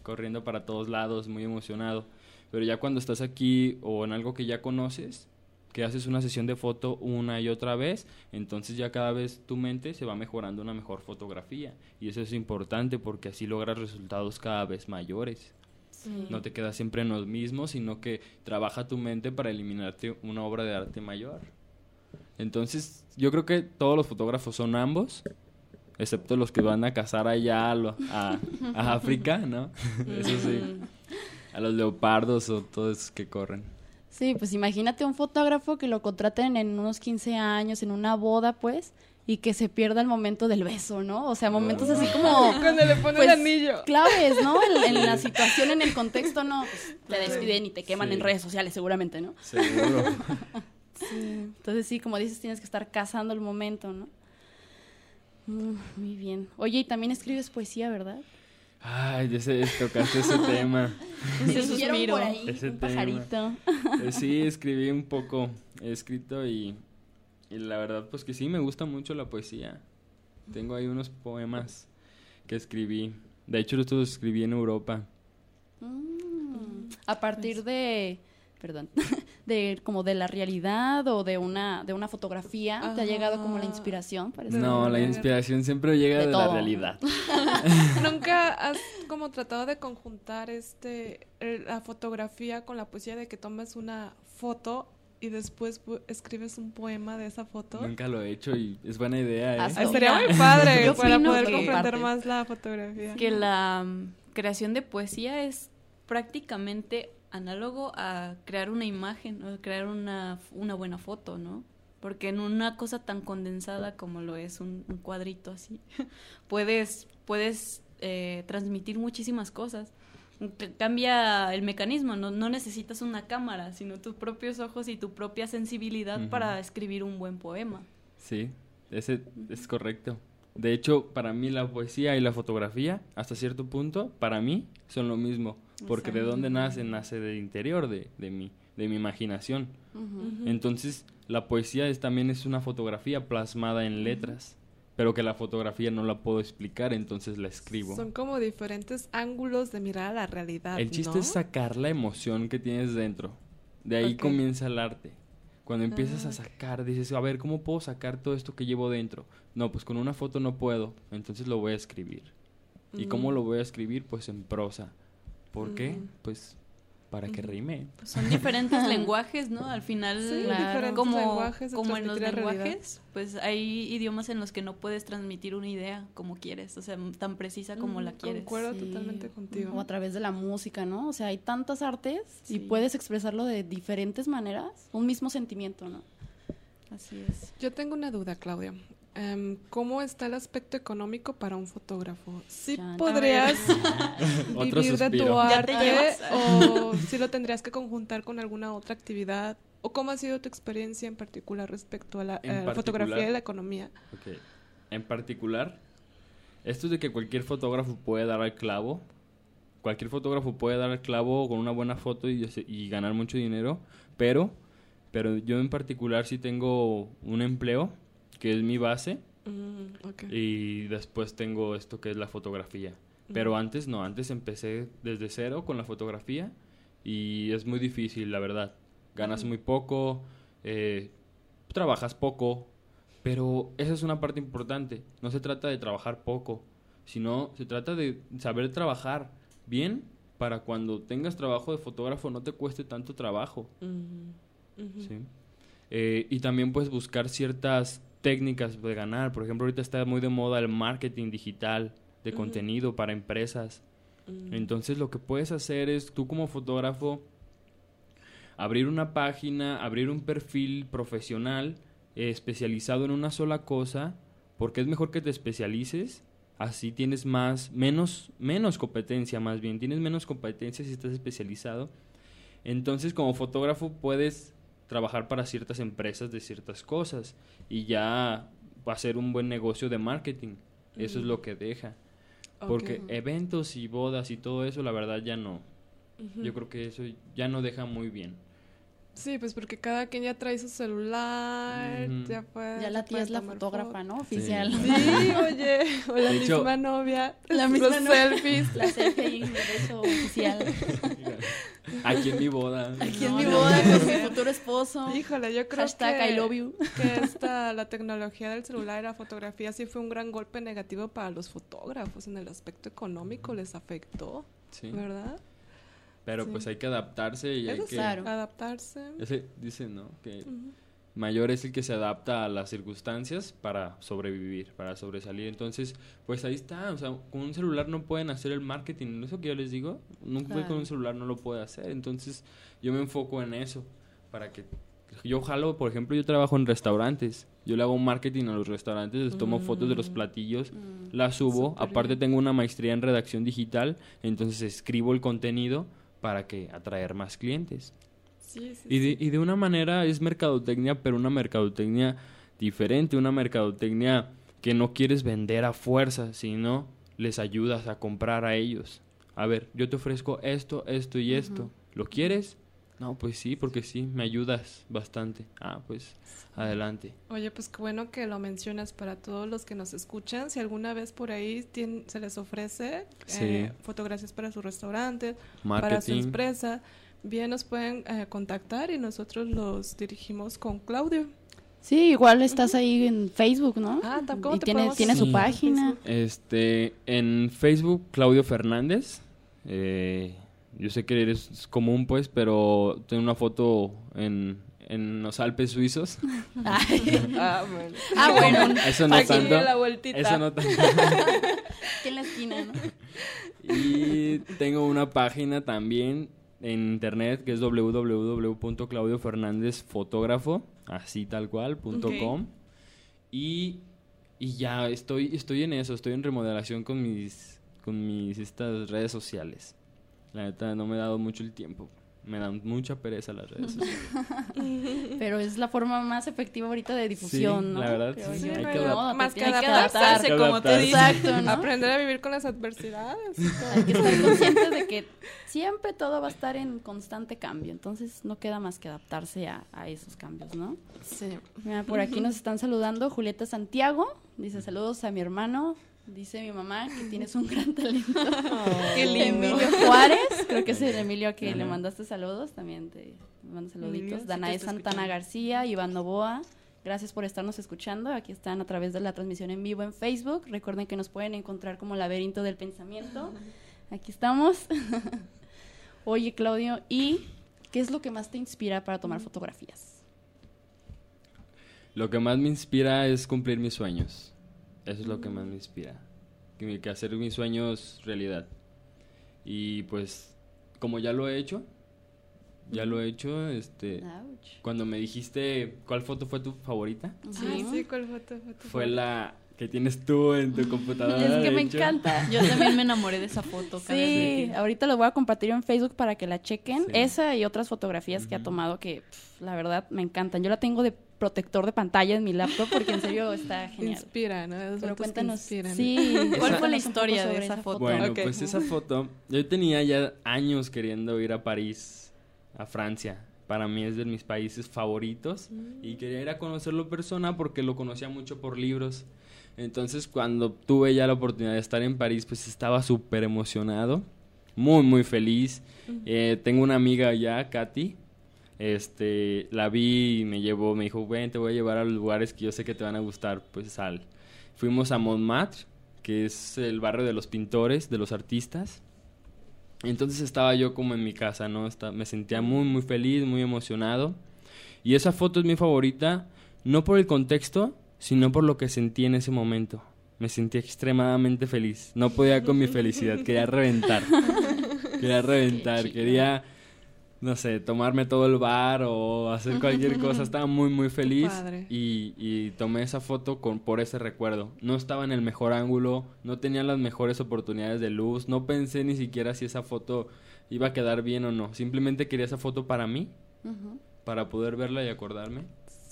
[SPEAKER 4] corriendo para todos lados, muy emocionado. Pero ya cuando estás aquí o en algo que ya conoces, que haces una sesión de foto una y otra vez, entonces ya cada vez tu mente se va mejorando una mejor fotografía. Y eso es importante porque así logras resultados cada vez mayores.
[SPEAKER 1] Sí.
[SPEAKER 4] No te quedas siempre en lo mismo, sino que trabaja tu mente para eliminarte una obra de arte mayor. Entonces, yo creo que todos los fotógrafos son ambos, excepto los que van a cazar allá a, lo- a- a África, ¿no? Eso sí. A los leopardos o todos esos que corren.
[SPEAKER 1] Sí, pues imagínate un fotógrafo que lo contraten en unos 15 años, en una boda, pues, y que se pierda el momento del beso, ¿no? O sea, momentos así como...
[SPEAKER 2] Cuando le pone
[SPEAKER 1] pues,
[SPEAKER 2] el anillo.
[SPEAKER 1] Claves, ¿no? En, en la situación, en el contexto, no. Pues, te despiden y te queman
[SPEAKER 4] Sí.
[SPEAKER 1] en redes sociales, seguramente, ¿no?
[SPEAKER 4] Seguro.
[SPEAKER 2] Sí.
[SPEAKER 1] Entonces sí, como dices, tienes que estar cazando el momento, ¿no? Mm, Muy bien. Oye, y también escribes poesía, ¿verdad?
[SPEAKER 4] Ay, ya sé, tocaste ese tema.
[SPEAKER 1] Dijeron
[SPEAKER 3] suspiro.
[SPEAKER 1] por ahí
[SPEAKER 4] Ese
[SPEAKER 1] un
[SPEAKER 4] tema.
[SPEAKER 1] pajarito.
[SPEAKER 4] Eh, sí, escribí un poco, he escrito y, y la verdad pues que sí, me gusta mucho la poesía. Tengo ahí unos poemas que escribí. De hecho, los escribí en Europa.
[SPEAKER 1] Mm. a partir de, perdón, de como de la realidad o de una de una fotografía, ¿te ha llegado como la
[SPEAKER 2] Ajá.
[SPEAKER 1] inspiración? Parece?
[SPEAKER 4] No, la inspiración siempre llega
[SPEAKER 1] De
[SPEAKER 4] de, la realidad.
[SPEAKER 2] ¿Nunca has como tratado de conjuntar este la fotografía con la poesía de que tomes una foto y después pu- escribes un poema de esa foto?
[SPEAKER 4] Nunca lo he hecho y es buena idea, ¿eh?
[SPEAKER 2] Estaría
[SPEAKER 1] Mira,
[SPEAKER 2] muy padre
[SPEAKER 1] yo
[SPEAKER 2] para poder comprender más la fotografía.
[SPEAKER 3] que la mm, creación de poesía es prácticamente análogo a crear una imagen o crear una, una buena foto, ¿no? Porque en una cosa tan condensada como lo es un, un cuadrito así, puedes, puedes eh, transmitir muchísimas cosas. Cambia el mecanismo, no, no necesitas una cámara, sino tus propios ojos y tu propia sensibilidad para escribir un buen poema.
[SPEAKER 4] Sí, ese es correcto. De hecho, para mí la poesía y la fotografía, hasta cierto punto, para mí son lo mismo. Porque de dónde nace, nace del interior de, de, mi, de mi imaginación. Entonces, la poesía es, también es una fotografía plasmada en letras, pero que la fotografía no la puedo explicar, entonces la escribo.
[SPEAKER 2] Son como diferentes ángulos de mirar a la realidad.
[SPEAKER 4] El chiste
[SPEAKER 2] ¿no?
[SPEAKER 4] es sacar la emoción que tienes dentro. De ahí comienza el arte. Cuando empiezas
[SPEAKER 2] Ah,
[SPEAKER 4] a
[SPEAKER 2] ok.
[SPEAKER 4] sacar, dices, a ver, ¿cómo puedo sacar todo esto que llevo dentro? No, pues con una foto no puedo, entonces lo voy a escribir. ¿Y cómo
[SPEAKER 2] Mm.
[SPEAKER 4] lo voy a escribir? Pues en prosa. ¿Por qué?
[SPEAKER 2] Mm.
[SPEAKER 4] Pues para que rime.
[SPEAKER 3] Son diferentes lenguajes, ¿no? Al final,
[SPEAKER 2] Sí,
[SPEAKER 1] Claro.
[SPEAKER 2] diferentes
[SPEAKER 3] como,
[SPEAKER 2] lenguajes
[SPEAKER 3] como en los
[SPEAKER 2] la realidad.
[SPEAKER 3] lenguajes, pues hay idiomas en los que no puedes transmitir una idea como quieres, o sea, tan precisa como la
[SPEAKER 2] Ujú,
[SPEAKER 3] quieres.
[SPEAKER 2] Concuerdo
[SPEAKER 1] Sí.
[SPEAKER 2] totalmente contigo.
[SPEAKER 1] O a través de la música, ¿no? O sea, hay tantas artes
[SPEAKER 3] Sí.
[SPEAKER 1] y puedes expresarlo de diferentes maneras, un mismo sentimiento, ¿no?
[SPEAKER 3] Así es.
[SPEAKER 2] Yo tengo una duda, Claudia. Em, ¿Cómo está el aspecto económico para un fotógrafo? ¿Sí
[SPEAKER 1] Chan.
[SPEAKER 2] podrías vivir de tu arte o si lo tendrías que conjuntar con alguna otra actividad? ¿O cómo ha sido tu experiencia en particular respecto a la, la fotografía
[SPEAKER 4] particular.
[SPEAKER 2] y la economía?
[SPEAKER 4] Ok. En particular, esto de que cualquier fotógrafo puede dar al clavo. Cualquier fotógrafo puede dar al clavo con una buena foto y, y ganar mucho dinero. Pero, pero yo en particular sí tengo un empleo que es mi base.
[SPEAKER 2] Mm.
[SPEAKER 4] Y después tengo esto que es la fotografía. Pero antes no, antes empecé desde cero con la fotografía y es muy difícil, la verdad. Ganas muy poco, eh, trabajas poco, pero esa es una parte importante. No se trata de trabajar poco, sino se trata de saber trabajar bien para cuando tengas trabajo de fotógrafo no te cueste tanto trabajo. ¿sí? Eh, y también puedes buscar ciertas técnicas de ganar. Por ejemplo, ahorita está muy de moda el marketing digital de contenido para empresas.
[SPEAKER 2] Mm.
[SPEAKER 4] Entonces lo que puedes hacer es tú como fotógrafo abrir una página, abrir un perfil profesional eh, especializado en una sola cosa, porque es mejor que te especialices, así tienes más menos menos competencia más bien, tienes menos competencia si estás especializado. Entonces, como fotógrafo puedes trabajar para ciertas empresas de ciertas cosas y ya va a ser un buen negocio de marketing. Eso es lo que deja. Porque eventos y bodas y todo eso, la verdad ya no. Yo creo que eso ya no deja muy bien.
[SPEAKER 2] Sí, pues porque cada quien ya trae su celular, ya puede...
[SPEAKER 1] Ya la tía es la fotógrafa. ¿no? Oficial.
[SPEAKER 2] Sí, oye, o la
[SPEAKER 4] De hecho-
[SPEAKER 2] misma novia,
[SPEAKER 1] La
[SPEAKER 2] los
[SPEAKER 1] misma novia.
[SPEAKER 2] selfies.
[SPEAKER 1] La selfie beso oficial.
[SPEAKER 4] Aquí en mi boda.
[SPEAKER 1] Aquí en
[SPEAKER 3] No,
[SPEAKER 1] mi boda
[SPEAKER 3] no.
[SPEAKER 1] con mi futuro esposo.
[SPEAKER 2] Híjole, yo creo
[SPEAKER 1] Hashtag
[SPEAKER 2] que,
[SPEAKER 1] I love you.
[SPEAKER 2] que esta, la tecnología del celular y la fotografía sí fue un gran golpe negativo para los fotógrafos en el aspecto económico, les afectó,
[SPEAKER 4] Sí.
[SPEAKER 2] ¿verdad?
[SPEAKER 4] Pero
[SPEAKER 2] Sí.
[SPEAKER 4] pues hay que adaptarse y hay
[SPEAKER 2] Eso
[SPEAKER 4] que...
[SPEAKER 1] Claro.
[SPEAKER 2] adaptarse.
[SPEAKER 4] Ese, dicen, ¿no? Que. Mayor es el que se adapta a las circunstancias para sobrevivir, para sobresalir. Entonces, pues ahí está. O sea, con un celular no pueden hacer el marketing. Eso que yo les digo, un güey con un celular no lo puede hacer. Entonces, yo me enfoco en eso. Para que. Yo jalo, por ejemplo, yo trabajo en restaurantes. Yo le hago marketing a los restaurantes, les tomo fotos de los
[SPEAKER 2] Mm.
[SPEAKER 4] platillos,
[SPEAKER 1] Mm.
[SPEAKER 4] las subo. Aparte,
[SPEAKER 2] bien.
[SPEAKER 4] tengo una maestría en redacción digital. Entonces, escribo el contenido para que atraer más clientes.
[SPEAKER 2] Sí, sí,
[SPEAKER 4] Y de, y de una manera es mercadotecnia, pero una mercadotecnia diferente, una mercadotecnia que no quieres vender a fuerza, sino les ayudas a comprar a ellos. A ver, yo te ofrezco esto, esto y esto. ¿Lo quieres? No, pues sí, porque sí, me ayudas bastante. Ah, pues adelante.
[SPEAKER 2] Oye, pues qué bueno que lo mencionas para todos los que nos escuchan. Si alguna vez por ahí tien- se les ofrece
[SPEAKER 4] Sí.
[SPEAKER 2] eh, fotografías para su restaurante, para su
[SPEAKER 4] Marketing.
[SPEAKER 2] empresa, bien nos pueden eh, contactar y nosotros los dirigimos con Claudio.
[SPEAKER 1] Sí, igual estás ahí en Facebook, ¿no?
[SPEAKER 2] Ah, tam- ¿cómo
[SPEAKER 1] y
[SPEAKER 2] te
[SPEAKER 1] tiene, su página.
[SPEAKER 4] Este, en Facebook, Claudio Fernández. Eh, yo sé que eres común, pues, pero tengo una foto en, en los Alpes suizos.
[SPEAKER 2] Ah, bueno.
[SPEAKER 1] Ah, bueno,
[SPEAKER 4] Eso no
[SPEAKER 2] Aquí
[SPEAKER 4] tanto.
[SPEAKER 2] la vueltita.
[SPEAKER 4] Eso no tanto.
[SPEAKER 1] aquí en la esquina, ¿no?
[SPEAKER 4] Y tengo una página también en internet que es www.claudiofernandezfotógrafo, así tal cual, punto
[SPEAKER 3] Ok.
[SPEAKER 4] com. Y, y ya estoy, estoy en eso, estoy en remodelación con mis, con mis estas redes sociales. La neta no me he dado mucho el tiempo. Me dan mucha pereza las redes sociales.
[SPEAKER 1] Pero es la forma más efectiva ahorita de difusión,
[SPEAKER 4] Sí,
[SPEAKER 1] ¿no?
[SPEAKER 4] la verdad,
[SPEAKER 1] Creo
[SPEAKER 4] sí, hay
[SPEAKER 2] que más que
[SPEAKER 1] tienes
[SPEAKER 2] adaptarse,
[SPEAKER 3] Adaptarse,
[SPEAKER 4] que
[SPEAKER 3] como te dice.
[SPEAKER 1] Exacto, ¿no?
[SPEAKER 2] Aprender a vivir con las adversidades.
[SPEAKER 1] Hay que estar conscientes de que siempre todo va a estar en constante cambio. Entonces no queda más que adaptarse a, a esos cambios, ¿no?
[SPEAKER 2] Sí.
[SPEAKER 1] Mira, por aquí nos están saludando Julieta Santiago. Dice saludos a mi hermano. Dice mi mamá que tienes un gran talento.
[SPEAKER 3] Qué lindo.
[SPEAKER 1] Emilio Juárez, creo que es el Emilio a que le mandaste saludos. También te mando saluditos.
[SPEAKER 3] sí
[SPEAKER 1] Danae Santana
[SPEAKER 3] escuchando.
[SPEAKER 1] García, Iván Novoa. Gracias por estarnos escuchando. Aquí están a través de la transmisión en vivo en Facebook. Recuerden que nos pueden encontrar como Laberinto del Pensamiento. Aquí estamos. Oye, Claudio, ¿y qué es lo que más te inspira para tomar fotografías?
[SPEAKER 4] Lo que más me inspira es cumplir mis sueños. Eso es lo que más me inspira. Que, que hacer mis sueños realidad. Y pues, como ya lo he hecho, ya lo he hecho, este...
[SPEAKER 1] Ouch.
[SPEAKER 4] Cuando me dijiste cuál foto fue tu favorita,
[SPEAKER 2] Sí,
[SPEAKER 1] Ajá.
[SPEAKER 2] sí, ¿cuál fue tu foto?
[SPEAKER 4] fue la que tienes tú en tu computadora.
[SPEAKER 1] Es que me
[SPEAKER 4] hecho.
[SPEAKER 1] encanta.
[SPEAKER 3] Yo también me enamoré de esa foto.
[SPEAKER 1] Sí, ahorita lo voy a compartir en Facebook para que la chequen.
[SPEAKER 4] Sí.
[SPEAKER 1] Esa y otras fotografías que ha tomado que, la verdad, me encantan. Yo la tengo de protector de pantalla en mi laptop porque en serio está genial.
[SPEAKER 2] Inspira, ¿no? Esas
[SPEAKER 1] Pero cuéntanos, sí,
[SPEAKER 3] ¿Cuál fue la historia de esa foto?
[SPEAKER 4] Bueno, pues esa foto, yo tenía ya años queriendo ir a París, a Francia. Para mí es de mis países favoritos y quería ir a conocerlo persona porque lo conocía mucho por libros. Entonces cuando tuve ya la oportunidad de estar en París, pues estaba súper emocionado, muy, muy feliz. Eh, tengo una amiga allá, Katy. Este, la vi y me llevó, me dijo, ven, te voy a llevar a los lugares que yo sé que te van a gustar. Pues sal. Fuimos a Montmartre, que es el barrio de los pintores, de los artistas. Entonces estaba yo como en mi casa, ¿no? Está- me sentía muy, muy feliz, muy emocionado. Y esa foto es mi favorita, no por el contexto, sino por lo que sentí en ese momento. Me sentí extremadamente feliz. No podía con mi felicidad, quería reventar. Quería reventar, quería, no sé, tomarme todo el bar o hacer cualquier cosa. Estaba muy, muy feliz. Y, y tomé esa foto con, por ese recuerdo. No estaba en el mejor ángulo, no tenía las mejores oportunidades de luz, no pensé ni siquiera si esa foto iba a quedar bien o no. Simplemente quería esa foto para mí, para poder verla y acordarme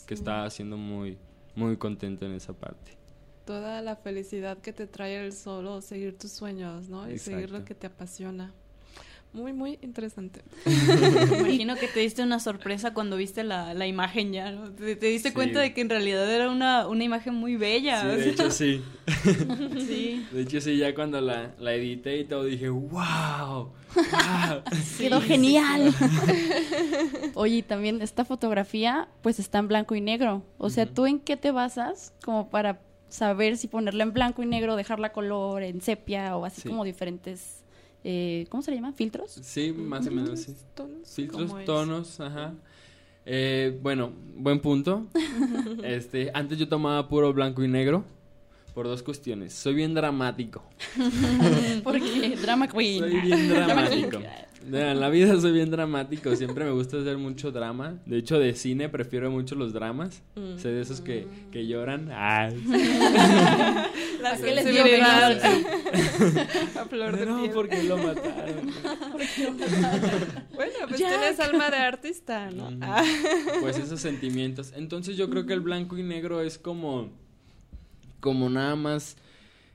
[SPEAKER 4] que estaba siendo muy, muy contento en esa parte.
[SPEAKER 2] Toda la felicidad que te trae el solo seguir tus sueños, ¿no? Y seguir lo que te apasiona. Muy, muy interesante.
[SPEAKER 3] Me imagino que te diste una sorpresa cuando viste la, la imagen ya, ¿no? Te, te diste
[SPEAKER 4] Sí.
[SPEAKER 3] cuenta de que en realidad era una, una imagen muy bella.
[SPEAKER 4] Sí, de
[SPEAKER 3] sea,
[SPEAKER 4] hecho sí.
[SPEAKER 3] sí.
[SPEAKER 4] De hecho sí, ya cuando la, la edité y todo dije, wow, wow.
[SPEAKER 1] Quedó
[SPEAKER 3] Sí,
[SPEAKER 1] genial. Oye, y también esta fotografía pues está en blanco y negro. O sea,
[SPEAKER 4] Ujú.
[SPEAKER 1] ¿tú en qué te basas como para saber si ponerla en blanco y negro, dejarla color, en sepia o así
[SPEAKER 4] Sí.
[SPEAKER 1] como diferentes, eh, ¿cómo se le llama? ¿Filtros?
[SPEAKER 4] Sí, más o menos, sí.
[SPEAKER 2] Tonos,
[SPEAKER 4] Filtros, tonos, ajá. Eh, bueno, buen punto. este, antes yo tomaba puro blanco y negro por dos cuestiones. Soy bien dramático.
[SPEAKER 1] Porque drama queen.
[SPEAKER 4] Soy bien dramático. En la vida soy bien dramático, siempre me gusta hacer mucho drama. De hecho, de cine prefiero mucho los dramas.
[SPEAKER 2] Mm.
[SPEAKER 4] Sé de esos que, que lloran. Ah,
[SPEAKER 3] La
[SPEAKER 1] ¿Qué les dio.
[SPEAKER 2] A flor de
[SPEAKER 4] no,
[SPEAKER 2] piel.
[SPEAKER 4] porque lo mataron.
[SPEAKER 2] Bueno, pues
[SPEAKER 1] Jack.
[SPEAKER 2] tienes alma de artista, ¿no?
[SPEAKER 4] Ujú.
[SPEAKER 2] Ah.
[SPEAKER 4] Pues esos sentimientos. Entonces yo creo que el blanco y negro es como como nada más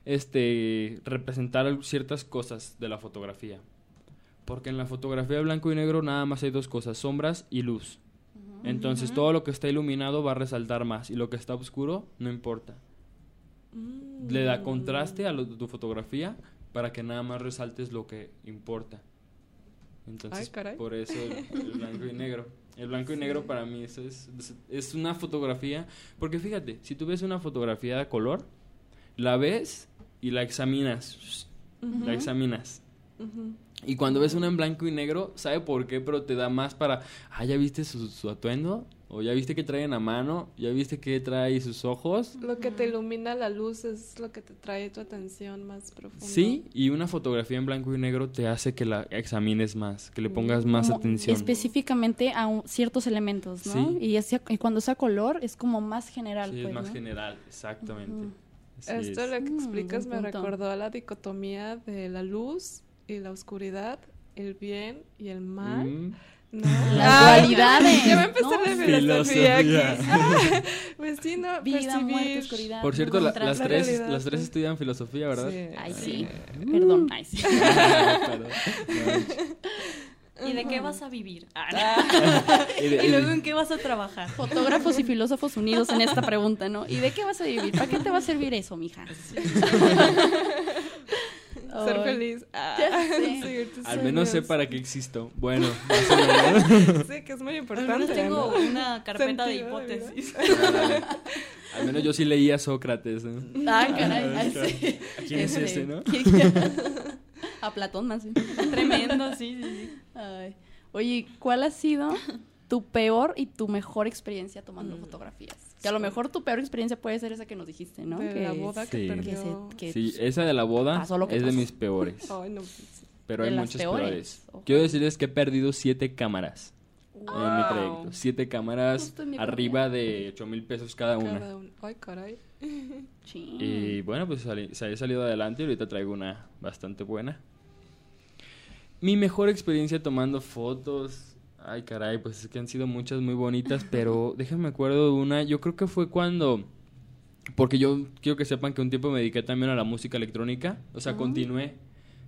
[SPEAKER 4] este representar ciertas cosas de la fotografía. Porque en la fotografía de blanco y negro nada más hay dos cosas, sombras y luz. Entonces todo lo que está iluminado va a resaltar más y lo que está oscuro no importa.
[SPEAKER 2] Mm.
[SPEAKER 4] Le da contraste a lo de tu fotografía para que nada más resaltes lo que importa. Entonces,
[SPEAKER 2] Ay,
[SPEAKER 4] por eso el, el blanco y negro. El blanco y negro para mí eso es, es, una fotografía. Porque fíjate, si tú ves una fotografía de color, la ves y la examinas. La examinas. Y cuando ves una en blanco y negro, ¿sabe por qué? Pero te da más para, ah, ¿ya viste su, su atuendo? ¿O ya viste que trae en la mano? ¿Ya viste que trae sus ojos?
[SPEAKER 2] Lo que te ilumina la luz es lo que te trae tu atención más profunda.
[SPEAKER 4] Sí, y una fotografía en blanco y negro te hace que la examines más, que le pongas más
[SPEAKER 1] Como
[SPEAKER 4] atención.
[SPEAKER 1] Específicamente a un- ciertos elementos, ¿no?
[SPEAKER 4] Sí.
[SPEAKER 1] Y, y cuando sea color es como más general.
[SPEAKER 4] Sí,
[SPEAKER 1] pues,
[SPEAKER 4] es más
[SPEAKER 1] ¿no?
[SPEAKER 4] general, exactamente.
[SPEAKER 1] Ujú.
[SPEAKER 4] Así
[SPEAKER 2] Esto
[SPEAKER 4] es.
[SPEAKER 2] lo que
[SPEAKER 1] Mm,
[SPEAKER 2] explicas me
[SPEAKER 1] buen punto.
[SPEAKER 2] recordó a la dicotomía de la luz y la oscuridad, el bien y el mal.
[SPEAKER 4] Mm,
[SPEAKER 2] ¿no?
[SPEAKER 1] Las dualidades,
[SPEAKER 2] Ya me empecé
[SPEAKER 1] ¿no?
[SPEAKER 2] la filosofía
[SPEAKER 4] Filosofía.
[SPEAKER 2] aquí. Ah, pues sí, no,
[SPEAKER 1] Vida,
[SPEAKER 2] percibir.
[SPEAKER 1] muerte, oscuridad.
[SPEAKER 4] Por cierto, la- las,
[SPEAKER 2] La
[SPEAKER 4] tres,
[SPEAKER 2] realidad,
[SPEAKER 4] las tres
[SPEAKER 2] sí.
[SPEAKER 4] estudian filosofía, ¿verdad?
[SPEAKER 2] Sí.
[SPEAKER 1] Ay, sí.
[SPEAKER 2] Sí.
[SPEAKER 1] Perdón. Ay, sí.
[SPEAKER 4] Perdón.
[SPEAKER 3] ¿Y de qué vas a vivir? Ah,
[SPEAKER 4] Y de-
[SPEAKER 3] ¿Y
[SPEAKER 4] y de-
[SPEAKER 3] luego en qué vas a trabajar?
[SPEAKER 1] Fotógrafos y filósofos unidos en esta pregunta, ¿no? ¿Y de qué vas a vivir? ¿Para qué te va a servir eso, mija?
[SPEAKER 2] Ser
[SPEAKER 1] Ay.
[SPEAKER 2] feliz. Ah,
[SPEAKER 1] Ya sé.
[SPEAKER 2] seguir tus
[SPEAKER 4] Al menos sé para qué existo. Bueno.
[SPEAKER 2] Sí, que es muy
[SPEAKER 3] Al
[SPEAKER 2] importante.
[SPEAKER 3] menos tengo
[SPEAKER 2] ¿no?
[SPEAKER 3] una carpeta de
[SPEAKER 2] Sentido de vida.
[SPEAKER 3] hipótesis.
[SPEAKER 4] Al menos yo sí leía Sócrates. ¿no?
[SPEAKER 1] Ah, caray. ay, sí.
[SPEAKER 4] ¿A quién es
[SPEAKER 1] Este,
[SPEAKER 4] ese, no?
[SPEAKER 1] A Platón más. bien.
[SPEAKER 3] Tremendo, sí, sí, sí.
[SPEAKER 1] Ay. Oye, ¿cuál ha sido tu peor y tu mejor experiencia tomando
[SPEAKER 2] Mm.
[SPEAKER 1] fotografías? Que a lo mejor tu peor experiencia puede ser esa que nos dijiste, ¿no?
[SPEAKER 2] De
[SPEAKER 1] que
[SPEAKER 2] la boda que
[SPEAKER 4] Sí.
[SPEAKER 2] perdió.
[SPEAKER 1] que se- que-
[SPEAKER 4] Sí, esa de la boda
[SPEAKER 1] Pasó lo que
[SPEAKER 4] es de mis peores.
[SPEAKER 2] Ay, no.
[SPEAKER 4] Pero
[SPEAKER 1] De
[SPEAKER 4] hay muchas
[SPEAKER 1] peores.
[SPEAKER 4] Quiero decirles que he perdido siete cámaras en mi
[SPEAKER 2] Wow.
[SPEAKER 4] proyecto. Siete cámaras arriba de ocho mil pesos cada una.
[SPEAKER 2] Cada uno. Ay, caray.
[SPEAKER 4] Y bueno, pues salí, se he salido adelante y ahorita traigo una bastante buena. Mi mejor experiencia tomando fotos. Ay, caray, pues es que han sido muchas muy bonitas, pero déjenme acuerdo de una. Yo creo que fue cuando. Porque yo quiero que sepan que un tiempo me dediqué también a la música electrónica. O sea, continué.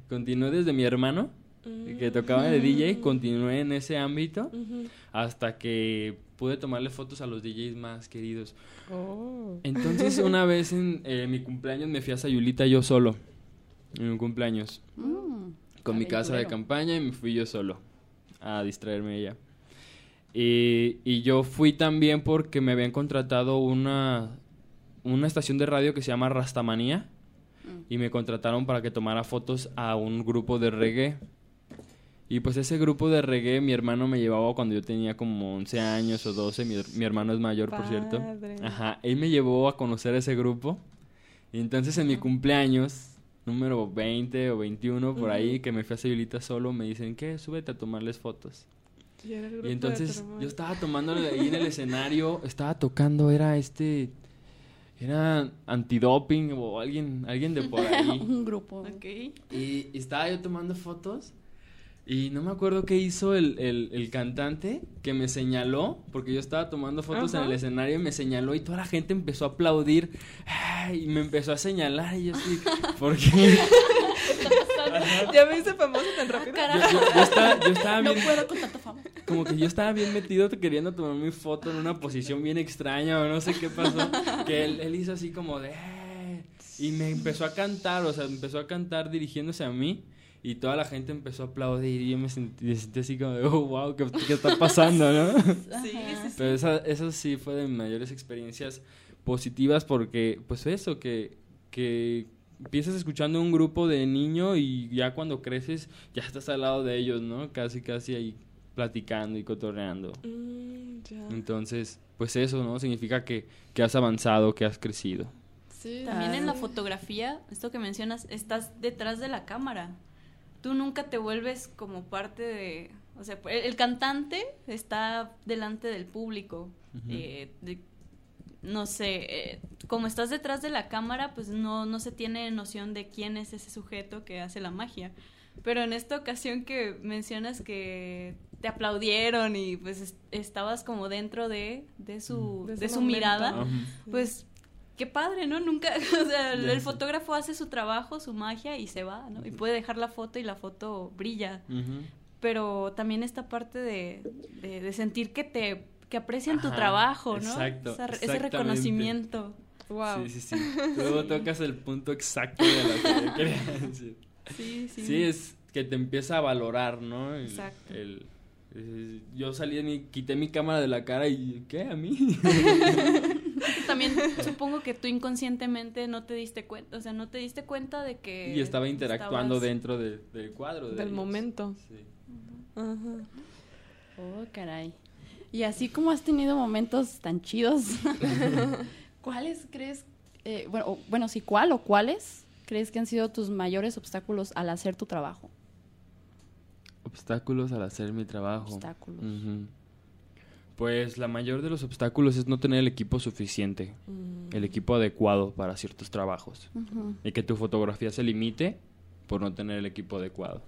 [SPEAKER 4] Continué desde mi hermano, que tocaba de DJ, continué en ese ámbito hasta que pude tomarle fotos a los DJs más queridos.
[SPEAKER 2] Oh.
[SPEAKER 4] Entonces, una vez en eh, mi cumpleaños me fui a Sayulita yo solo. En mi cumpleaños.
[SPEAKER 1] Mm,
[SPEAKER 4] Con mi casa de campaña y me fui yo solo a distraerme ella. Y, y yo fui también porque me habían contratado una, una estación de radio que se llama Rastamanía.
[SPEAKER 1] Mm.
[SPEAKER 4] Y me contrataron para que tomara fotos a un grupo de reggae. Y pues ese grupo de reggae mi hermano me llevaba cuando yo tenía como 11 años o 12. Mi, mi hermano es mayor, por cierto. Ajá, él me llevó a conocer ese grupo. Y entonces en mi cumpleaños, número 20 o 21 por ahí, que me fui a Sevillita solo, me dicen, ¿qué? Súbete a tomarles fotos.
[SPEAKER 2] Y,
[SPEAKER 4] entonces yo estaba tomando ahí en el escenario, estaba tocando, era este, era antidoping o alguien, alguien de por ahí.
[SPEAKER 1] Un grupo.
[SPEAKER 3] Ok.
[SPEAKER 4] Y, y estaba yo tomando fotos y no me acuerdo qué hizo el, el- el cantante que me señaló, porque yo estaba tomando fotos en el escenario y me señaló y toda la gente empezó a aplaudir y me empezó a señalar y yo así, ¿por qué?
[SPEAKER 2] Ya me hice famoso tan rápido.
[SPEAKER 4] Yo, yo- yo estaba, yo estaba
[SPEAKER 1] No
[SPEAKER 4] bien,
[SPEAKER 1] puedo con tanta fama.
[SPEAKER 4] como que yo estaba bien metido queriendo tomar mi foto en una posición bien extraña o no sé qué pasó, que él, él hizo así como de... Y me empezó a cantar, o sea, empezó a cantar dirigiéndose a mí y toda la gente empezó a aplaudir y yo me sentí, me sentí así como de, oh, wow, ¿qué, qué está pasando, no?
[SPEAKER 3] Sí, sí, sí.
[SPEAKER 4] Pero esa, eso sí fue de mis mayores experiencias positivas porque, pues eso, que, que empiezas escuchando un grupo de niño y ya cuando creces ya estás al lado de ellos, ¿no? Casi, casi ahí platicando y cotorreando.
[SPEAKER 2] Mm.
[SPEAKER 4] Entonces, pues eso, ¿no? Significa que, que has avanzado, que has crecido.
[SPEAKER 2] Sí.
[SPEAKER 3] También en la fotografía, esto que mencionas, estás detrás de la cámara. Tú nunca te vuelves como parte de... O sea, el, el cantante está delante del público. eh, de- no sé, eh, como estás detrás de la cámara, pues no, no se tiene noción de quién es ese sujeto que hace la magia. Pero en esta ocasión que mencionas que te aplaudieron y pues es- estabas como dentro de, de su,
[SPEAKER 2] De ese
[SPEAKER 3] de su
[SPEAKER 2] momento.
[SPEAKER 3] mirada, pues qué padre, ¿no? Nunca, o sea, el, fotógrafo hace su trabajo, su magia y se va, ¿no? Y puede dejar la foto y la foto brilla. Pero también esta parte de, de, de sentir que te que aprecian tu trabajo, ¿no?
[SPEAKER 4] exacto,
[SPEAKER 3] Esa- ese reconocimiento.
[SPEAKER 2] Wow.
[SPEAKER 4] Sí, sí, sí. Luego tocas el punto exacto de lo que yo quería decir.
[SPEAKER 3] Sí, sí.
[SPEAKER 4] Sí, es que te empieza a valorar, ¿no? El-
[SPEAKER 3] Exacto.
[SPEAKER 4] el- yo salí mi, quité mi cámara de la cara y ¿qué? ¿A mí?
[SPEAKER 3] También supongo que tú inconscientemente no te diste cuenta, o sea, no te diste cuenta de que
[SPEAKER 4] y estaba interactuando
[SPEAKER 3] estabas-
[SPEAKER 4] dentro de- del cuadro. de
[SPEAKER 2] Del
[SPEAKER 4] ellos.
[SPEAKER 2] momento.
[SPEAKER 4] Sí.
[SPEAKER 2] Ajá.
[SPEAKER 1] Oh, caray. Y así como has tenido momentos tan chidos, ¿cuáles crees, eh, bueno, o- bueno, sí, cuál o cuáles crees que han sido tus mayores obstáculos al hacer tu trabajo?
[SPEAKER 4] Obstáculos al hacer mi trabajo.
[SPEAKER 1] Obstáculos.
[SPEAKER 4] Ujú. Pues la mayor de los obstáculos es no tener el equipo suficiente,
[SPEAKER 2] Mm.
[SPEAKER 4] el equipo adecuado para ciertos trabajos. Y que tu fotografía se limite por no tener el equipo adecuado.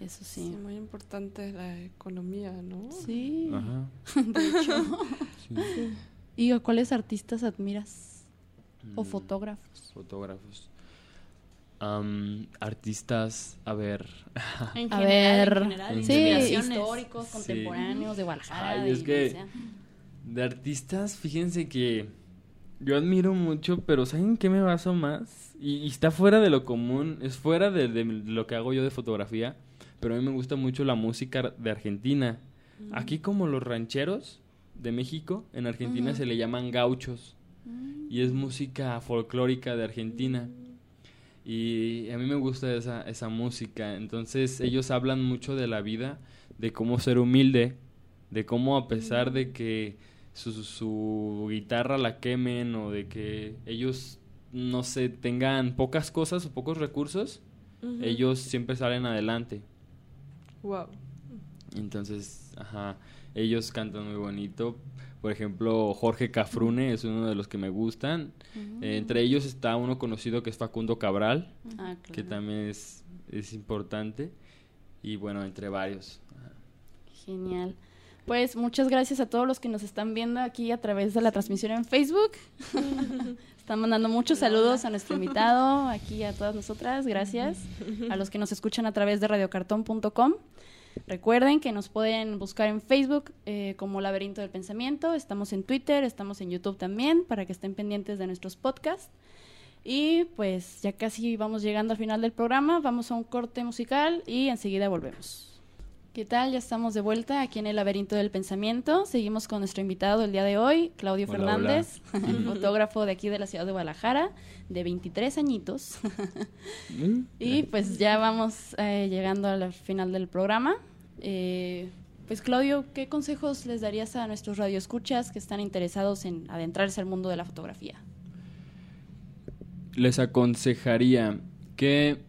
[SPEAKER 1] Eso
[SPEAKER 2] Sí,
[SPEAKER 1] sí.
[SPEAKER 2] muy importante la economía, ¿no?
[SPEAKER 1] Sí,
[SPEAKER 4] Ajá.
[SPEAKER 1] de hecho.
[SPEAKER 4] Sí.
[SPEAKER 1] ¿Y a cuáles artistas admiras? ¿O
[SPEAKER 4] Mm,
[SPEAKER 1] fotógrafos?
[SPEAKER 4] Fotógrafos. Artistas, a ver.
[SPEAKER 3] En
[SPEAKER 1] A
[SPEAKER 3] general,
[SPEAKER 1] ver,
[SPEAKER 3] en general,
[SPEAKER 4] En
[SPEAKER 1] sí, históricos,
[SPEAKER 4] Sí.
[SPEAKER 1] contemporáneos, de Guadalajara.
[SPEAKER 4] Ay,
[SPEAKER 1] de
[SPEAKER 4] es que-
[SPEAKER 1] donde sea.
[SPEAKER 4] De artistas, fíjense que yo admiro mucho, pero ¿saben qué me baso más? Y, y está fuera de lo común, es fuera de, de lo que hago yo de fotografía, pero a mí me gusta mucho la música de Argentina. Aquí como los rancheros de México, en Argentina se le llaman gauchos
[SPEAKER 1] Mm.
[SPEAKER 4] y es música folclórica de Argentina. Y a mí me gusta esa, esa música. Entonces ellos hablan mucho de la vida, de cómo ser humilde, de cómo a pesar de que su, su guitarra la quemen o de que ellos, no sé, tengan pocas cosas o pocos recursos, ellos siempre salen adelante.
[SPEAKER 2] Wow.
[SPEAKER 4] Entonces, ajá, ellos cantan muy bonito. Por ejemplo, Jorge Cafrune es uno de los que me gustan. Eh, entre ellos está uno conocido que es Facundo Cabral,
[SPEAKER 1] Ah,
[SPEAKER 4] que
[SPEAKER 1] claro.
[SPEAKER 4] también es, es importante. Y bueno, entre varios.
[SPEAKER 1] Genial. Pues muchas gracias a todos los que nos están viendo aquí a través de la transmisión en Facebook. Están mandando muchos saludos a nuestro invitado, aquí a todas nosotras, gracias. A los que nos escuchan a través de radiocartón.com. Recuerden que nos pueden buscar en Facebook eh, como Laberinto del Pensamiento, estamos en Twitter, estamos en YouTube también, para que estén pendientes de nuestros podcasts. Y pues ya casi vamos llegando al final del programa, vamos a un corte musical y enseguida volvemos. ¿Qué tal? Ya estamos de vuelta aquí en el Laberinto del Pensamiento. Seguimos con nuestro invitado el día de hoy, Claudio
[SPEAKER 4] Hola,
[SPEAKER 1] Fernández, fotógrafo de aquí de la ciudad de Guadalajara, de 23 añitos. y pues ya vamos eh, llegando al final del programa. Eh, pues Claudio, ¿qué consejos les darías a nuestros radioescuchas que están interesados en adentrarse al mundo de la fotografía?
[SPEAKER 4] Les aconsejaría que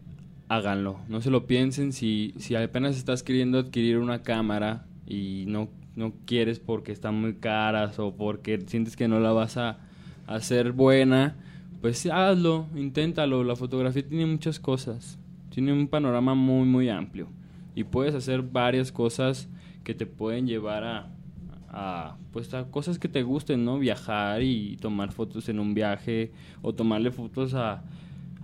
[SPEAKER 4] háganlo. No se lo piensen si, si apenas estás queriendo adquirir una cámara y no, no quieres porque están muy caras o porque sientes que no la vas a hacer buena, pues hazlo, inténtalo. La fotografía tiene muchas cosas. Tiene un panorama muy, muy amplio. Y puedes hacer varias cosas que te pueden llevar a, a, pues a cosas que te gusten, ¿no? Viajar y tomar fotos en un viaje o tomarle fotos a,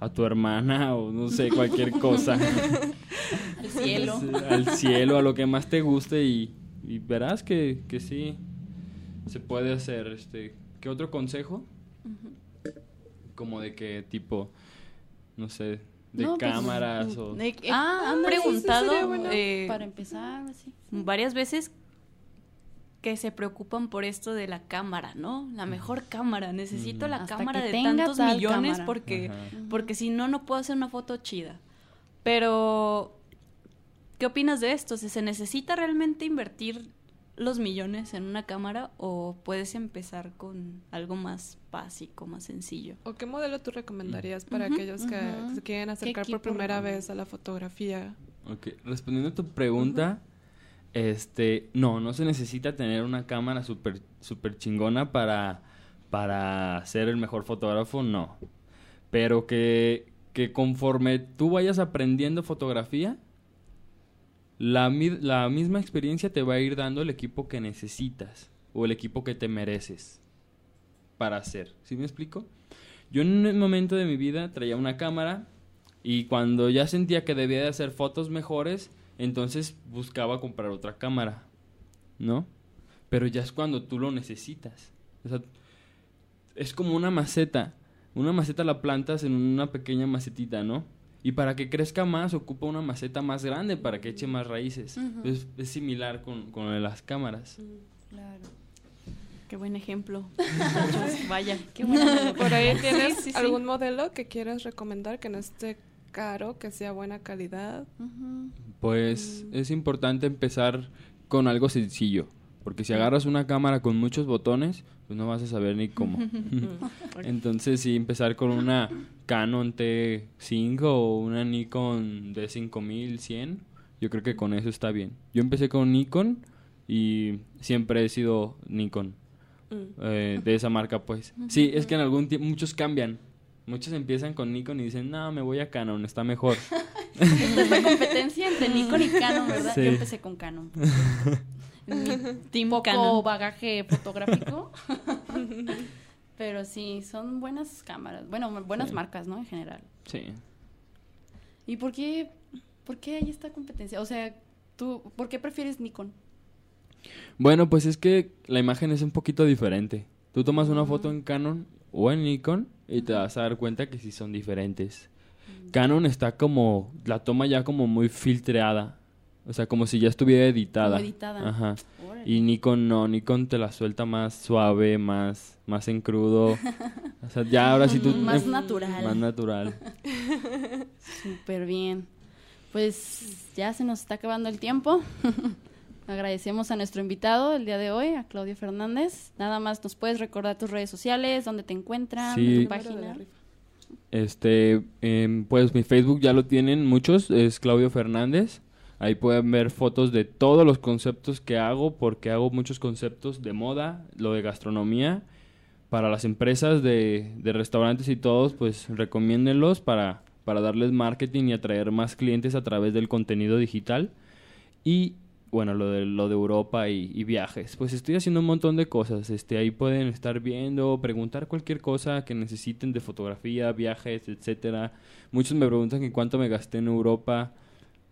[SPEAKER 4] a tu hermana o no sé, cualquier cosa.
[SPEAKER 1] Al cielo.
[SPEAKER 4] Al cielo, a lo que más te guste y, y verás que, que sí se puede hacer. Este, ¿Qué otro consejo? Como de qué tipo, no sé, de
[SPEAKER 1] No, pues,
[SPEAKER 4] cámaras o...
[SPEAKER 3] He, he
[SPEAKER 1] Ah, sí, sí,
[SPEAKER 3] preguntado
[SPEAKER 2] bueno.
[SPEAKER 3] eh,
[SPEAKER 1] Para empezar, así.
[SPEAKER 3] varias veces que se preocupan por esto de la cámara, ¿no? La mejor cámara. Necesito la
[SPEAKER 1] Hasta
[SPEAKER 3] cámara de tantos millones
[SPEAKER 1] cámara.
[SPEAKER 3] porque,
[SPEAKER 4] Ajá.
[SPEAKER 3] porque si no, no puedo hacer una foto chida. Pero, ¿qué opinas de esto? ¿Se necesita realmente invertir los millones en una cámara o puedes empezar con algo más básico, más sencillo?
[SPEAKER 2] ¿O qué modelo tú recomendarías para aquellos que se quieren acercar por primera vez a la fotografía?
[SPEAKER 4] Ok, respondiendo a tu pregunta, este, no, no se necesita tener una cámara súper super chingona para, para ser el mejor fotógrafo, no. Pero que, que conforme tú vayas aprendiendo fotografía, la, la misma experiencia te va a ir dando el equipo que necesitas o el equipo que te mereces. para hacer. ¿Sí me explico? Yo en un momento de mi vida traía una cámara y cuando ya sentía que debía de hacer fotos mejores, entonces buscaba comprar otra cámara, ¿no? Pero ya es cuando tú lo necesitas. O sea, es como una maceta. Una maceta la plantas en una pequeña macetita, ¿no? Y para que crezca más, ocupa una maceta más grande para que eche más raíces. Es, es similar con, con lo de las cámaras.
[SPEAKER 1] Claro.
[SPEAKER 3] Qué buen ejemplo. muchachos, Vaya.
[SPEAKER 1] Qué bueno.
[SPEAKER 2] Por ahí tienes
[SPEAKER 3] sí, sí.
[SPEAKER 2] algún modelo que quieras recomendar que no esté caro, que sea buena calidad.
[SPEAKER 4] Pues es importante empezar con algo sencillo. Porque si agarras una cámara con muchos botones, pues no vas a saber ni cómo. Entonces sí, empezar con una Canon T5 o una Nikon D5100, yo creo que con eso está bien. Yo empecé con Nikon y siempre he sido Nikon. eh, de esa marca, pues. Sí, es que en algún tiempo muchos cambian. Muchos empiezan con Nikon y dicen, no, me voy a Canon, está mejor.
[SPEAKER 1] Esta fue competencia entre Nikon y Canon, ¿verdad?
[SPEAKER 4] Sí.
[SPEAKER 1] Yo empecé con Canon.
[SPEAKER 3] Canon.
[SPEAKER 1] bagaje fotográfico. Pero sí, son buenas cámaras. Bueno, buenas
[SPEAKER 4] Sí.
[SPEAKER 1] marcas, ¿no? En general.
[SPEAKER 4] Sí.
[SPEAKER 1] ¿Y por qué, por qué hay esta competencia? O sea, tú, ¿por qué prefieres Nikon?
[SPEAKER 4] Bueno, pues es que la imagen es un poquito diferente. Tú tomas una foto en Canon o en Nikon y te vas a dar cuenta que sí son diferentes. Canon está como, la toma ya como muy filtrada. O sea, como si ya estuviera editada.
[SPEAKER 1] Como editada.
[SPEAKER 4] Ajá.
[SPEAKER 1] Órale.
[SPEAKER 4] Y Nikon no, Nikon te la suelta más suave, más, más en crudo. O sea, ya ahora sí tú...
[SPEAKER 1] Más natural.
[SPEAKER 4] Más natural.
[SPEAKER 1] Súper bien. Pues ya se nos está acabando el tiempo. Agradecemos a nuestro invitado el día de hoy, a Claudio Fernández. Nada más nos puedes recordar tus redes sociales, dónde te encuentran,
[SPEAKER 4] Sí.
[SPEAKER 1] tu página.
[SPEAKER 4] Este, em, pues mi Facebook ya lo tienen muchos, es Claudio Fernández. Ahí pueden ver fotos de todos los conceptos que hago, porque hago muchos conceptos de moda, lo de gastronomía. Para las empresas de, de restaurantes y todos, pues recomiéndenlos para, para darles marketing y atraer más clientes a través del contenido digital. Y bueno, lo de, lo de Europa y, y viajes. Pues estoy haciendo un montón de cosas. Este, ahí pueden estar viendo, preguntar cualquier cosa que necesiten de fotografía, viajes, etcétera. Muchos me preguntan que cuánto me gasté en Europa,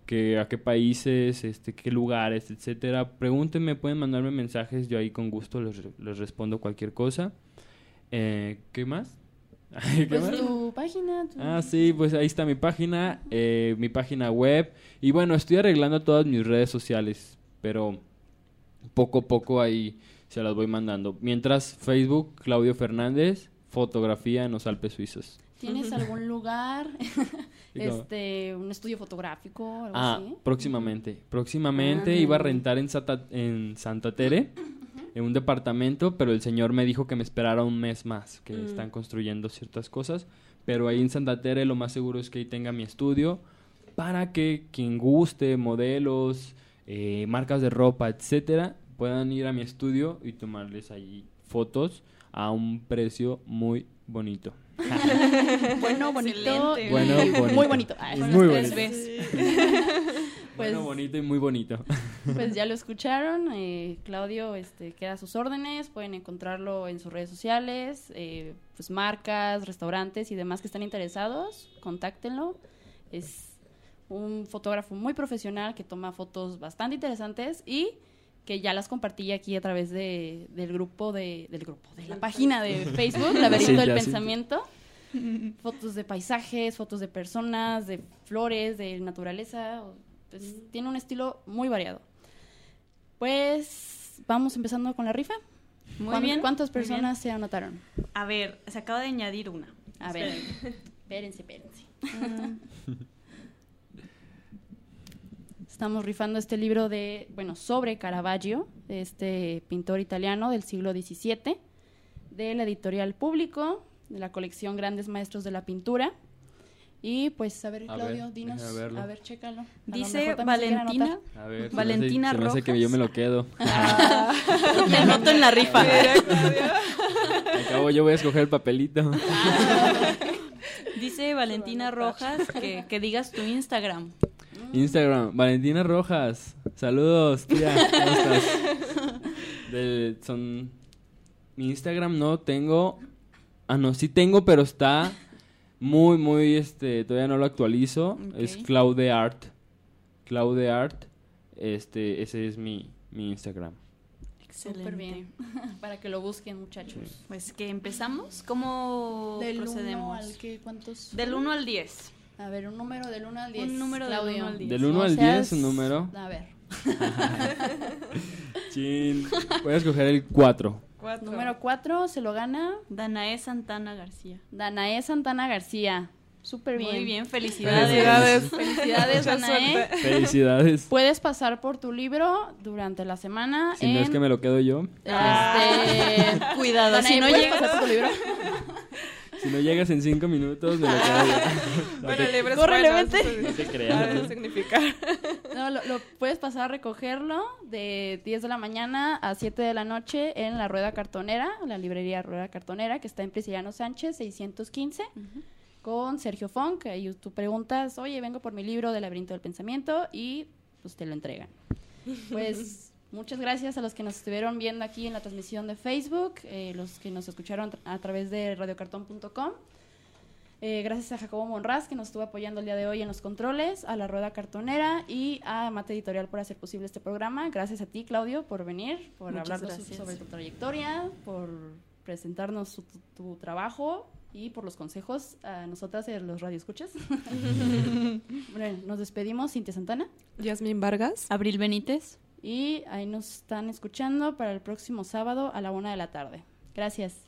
[SPEAKER 4] que a qué países, este, qué lugares, etcétera. Pregúntenme, pueden mandarme mensajes, yo ahí con gusto les, les respondo cualquier cosa. Eh, ¿Qué más? ¿Qué
[SPEAKER 1] Pues
[SPEAKER 4] más?
[SPEAKER 1] tu página. tu-
[SPEAKER 4] Ah, sí, pues ahí está mi página, eh, mi página web. Y bueno, estoy arreglando todas mis redes sociales, pero poco a poco ahí se las voy mandando. Mientras, Facebook, Claudio Fernández, fotografía en los Alpes Suizos.
[SPEAKER 1] ¿Tienes algún lugar? Este, un estudio fotográfico, algo
[SPEAKER 4] Ah,
[SPEAKER 1] así.
[SPEAKER 4] próximamente. Próximamente
[SPEAKER 1] Ah.
[SPEAKER 4] iba a rentar en Santa, en Santa Tere, en un departamento, pero el señor me dijo que me esperara un mes más, que
[SPEAKER 2] Mm.
[SPEAKER 4] están construyendo ciertas cosas. Pero ahí en Santa Tere lo más seguro es que ahí tenga mi estudio para que quien guste, modelos, eh, marcas de ropa, etcétera, puedan ir a mi estudio y tomarles ahí fotos a un precio muy bonito.
[SPEAKER 1] Bueno, bonito.
[SPEAKER 3] Excelente.
[SPEAKER 1] y
[SPEAKER 4] Bueno, bonito.
[SPEAKER 1] Muy bonito. Ah,
[SPEAKER 4] muy
[SPEAKER 1] tres
[SPEAKER 4] bonito.
[SPEAKER 1] Veces. Pues-
[SPEAKER 4] bueno, bonito y muy bonito.
[SPEAKER 1] Pues ya lo escucharon, eh, Claudio este, queda a sus órdenes, pueden encontrarlo en sus redes sociales, eh, pues marcas, restaurantes y demás que están interesados, contáctenlo. Es un fotógrafo muy profesional que toma fotos bastante interesantes y que ya las compartí aquí a través de, del grupo de, del grupo, de la página de Facebook, Laberinto
[SPEAKER 4] Sí,
[SPEAKER 1] del
[SPEAKER 4] sí.
[SPEAKER 1] Pensamiento. Fotos de paisajes, fotos de personas, de flores, de naturaleza. O- pues, tiene un estilo muy variado. Pues vamos empezando con la rifa.
[SPEAKER 3] Muy
[SPEAKER 1] ¿Cuán-
[SPEAKER 3] bien.
[SPEAKER 1] ¿Cuántas
[SPEAKER 3] bien.
[SPEAKER 1] personas se anotaron?
[SPEAKER 3] A ver, se acaba de añadir una.
[SPEAKER 1] A ver, espérense, espérense. Estamos rifando este libro de, bueno, sobre Caravaggio, este pintor italiano del siglo XVII, de la editorial Público, de la colección Grandes Maestros de la Pintura. Y pues, a ver,
[SPEAKER 4] A
[SPEAKER 1] Claudio,
[SPEAKER 4] ver,
[SPEAKER 1] dinos, a ver, chécalo. A lo
[SPEAKER 3] Dice Valentina.
[SPEAKER 4] A ver, se me hace-
[SPEAKER 3] Valentina
[SPEAKER 4] se me hace que
[SPEAKER 3] Rojas.
[SPEAKER 4] yo me lo quedo.
[SPEAKER 3] Te anoto en la rifa.
[SPEAKER 4] Al cabo yo voy a escoger el papelito.
[SPEAKER 3] Dice Valentina Rojas que, que digas tu Instagram.
[SPEAKER 4] Instagram, Valentina Rojas. Saludos, tía. ¿Cómo estás? De- son mi Instagram no tengo. Ah, no, sí tengo, pero está muy, muy, este, todavía no lo actualizo. Es
[SPEAKER 3] Ok.
[SPEAKER 4] Claudeart. Claudeart. Este, ese es mi, mi Instagram.
[SPEAKER 3] Excelente.
[SPEAKER 1] Súper bien. Para que lo busquen, muchachos.
[SPEAKER 3] Pues que empezamos. ¿Cómo
[SPEAKER 1] Del
[SPEAKER 3] procedemos?
[SPEAKER 1] 1 al que, ¿cuántos?
[SPEAKER 3] Del 1 al 10.
[SPEAKER 1] A ver, un número del 1 al 10.
[SPEAKER 3] Un número del
[SPEAKER 1] Claudio.
[SPEAKER 3] uno al diez.
[SPEAKER 4] Del 1
[SPEAKER 1] No
[SPEAKER 4] al
[SPEAKER 1] seas-
[SPEAKER 4] 10, un número.
[SPEAKER 1] A ver,
[SPEAKER 4] Chin. Voy a escoger el 4.
[SPEAKER 2] Cuatro.
[SPEAKER 1] número 4 se lo gana
[SPEAKER 3] Danae Santana García.
[SPEAKER 1] Danae Santana García. Súper bien.
[SPEAKER 3] Muy bien, felicidades.
[SPEAKER 2] Felicidades.
[SPEAKER 1] Felicidades, Danae.
[SPEAKER 2] suerte.
[SPEAKER 4] Felicidades.
[SPEAKER 1] Puedes pasar por tu libro durante la semana.
[SPEAKER 4] Si no es
[SPEAKER 1] en-
[SPEAKER 4] que me lo quedo yo.
[SPEAKER 1] Este,
[SPEAKER 3] Cuidado,
[SPEAKER 1] Danae,
[SPEAKER 3] si no
[SPEAKER 1] ¿puedes
[SPEAKER 3] llega-
[SPEAKER 1] pasar por tu libro?
[SPEAKER 4] Si no llegas en 5 minutos, me lo quedo yo. No
[SPEAKER 2] Bueno,
[SPEAKER 4] te-
[SPEAKER 2] libre es
[SPEAKER 1] Córrele,
[SPEAKER 2] bueno,
[SPEAKER 1] vente.
[SPEAKER 4] No creas.
[SPEAKER 2] de significar.
[SPEAKER 1] No, lo, lo puedes pasar a recogerlo de 10 de la mañana a 7 de la noche en la Rueda Cartonera, la librería Rueda Cartonera, que está en Prisciliano Sánchez, 615, con Sergio Funk. Ahí tú preguntas, oye, vengo por mi libro del laberinto del pensamiento y pues te lo entregan. Pues muchas gracias a los que nos estuvieron viendo aquí en la transmisión de Facebook, eh, los que nos escucharon tra- a través de radiocartón.com. Eh, gracias a Jacobo Monraz, que nos estuvo apoyando el día de hoy en los controles, a la Rueda Cartonera y a Mate Editorial por hacer posible este programa. Gracias a ti, Claudio, por venir, por
[SPEAKER 3] Muchas
[SPEAKER 1] hablarnos
[SPEAKER 3] gracias.
[SPEAKER 1] sobre tu trayectoria, por presentarnos tu, tu- tu trabajo y por los consejos a nosotras y a los radioescuchas. bueno, nos despedimos, Cintia Santana,
[SPEAKER 2] Yasmín Vargas.
[SPEAKER 3] Abril Benítez.
[SPEAKER 1] y ahí nos están escuchando para el próximo sábado a la una de la tarde. Gracias.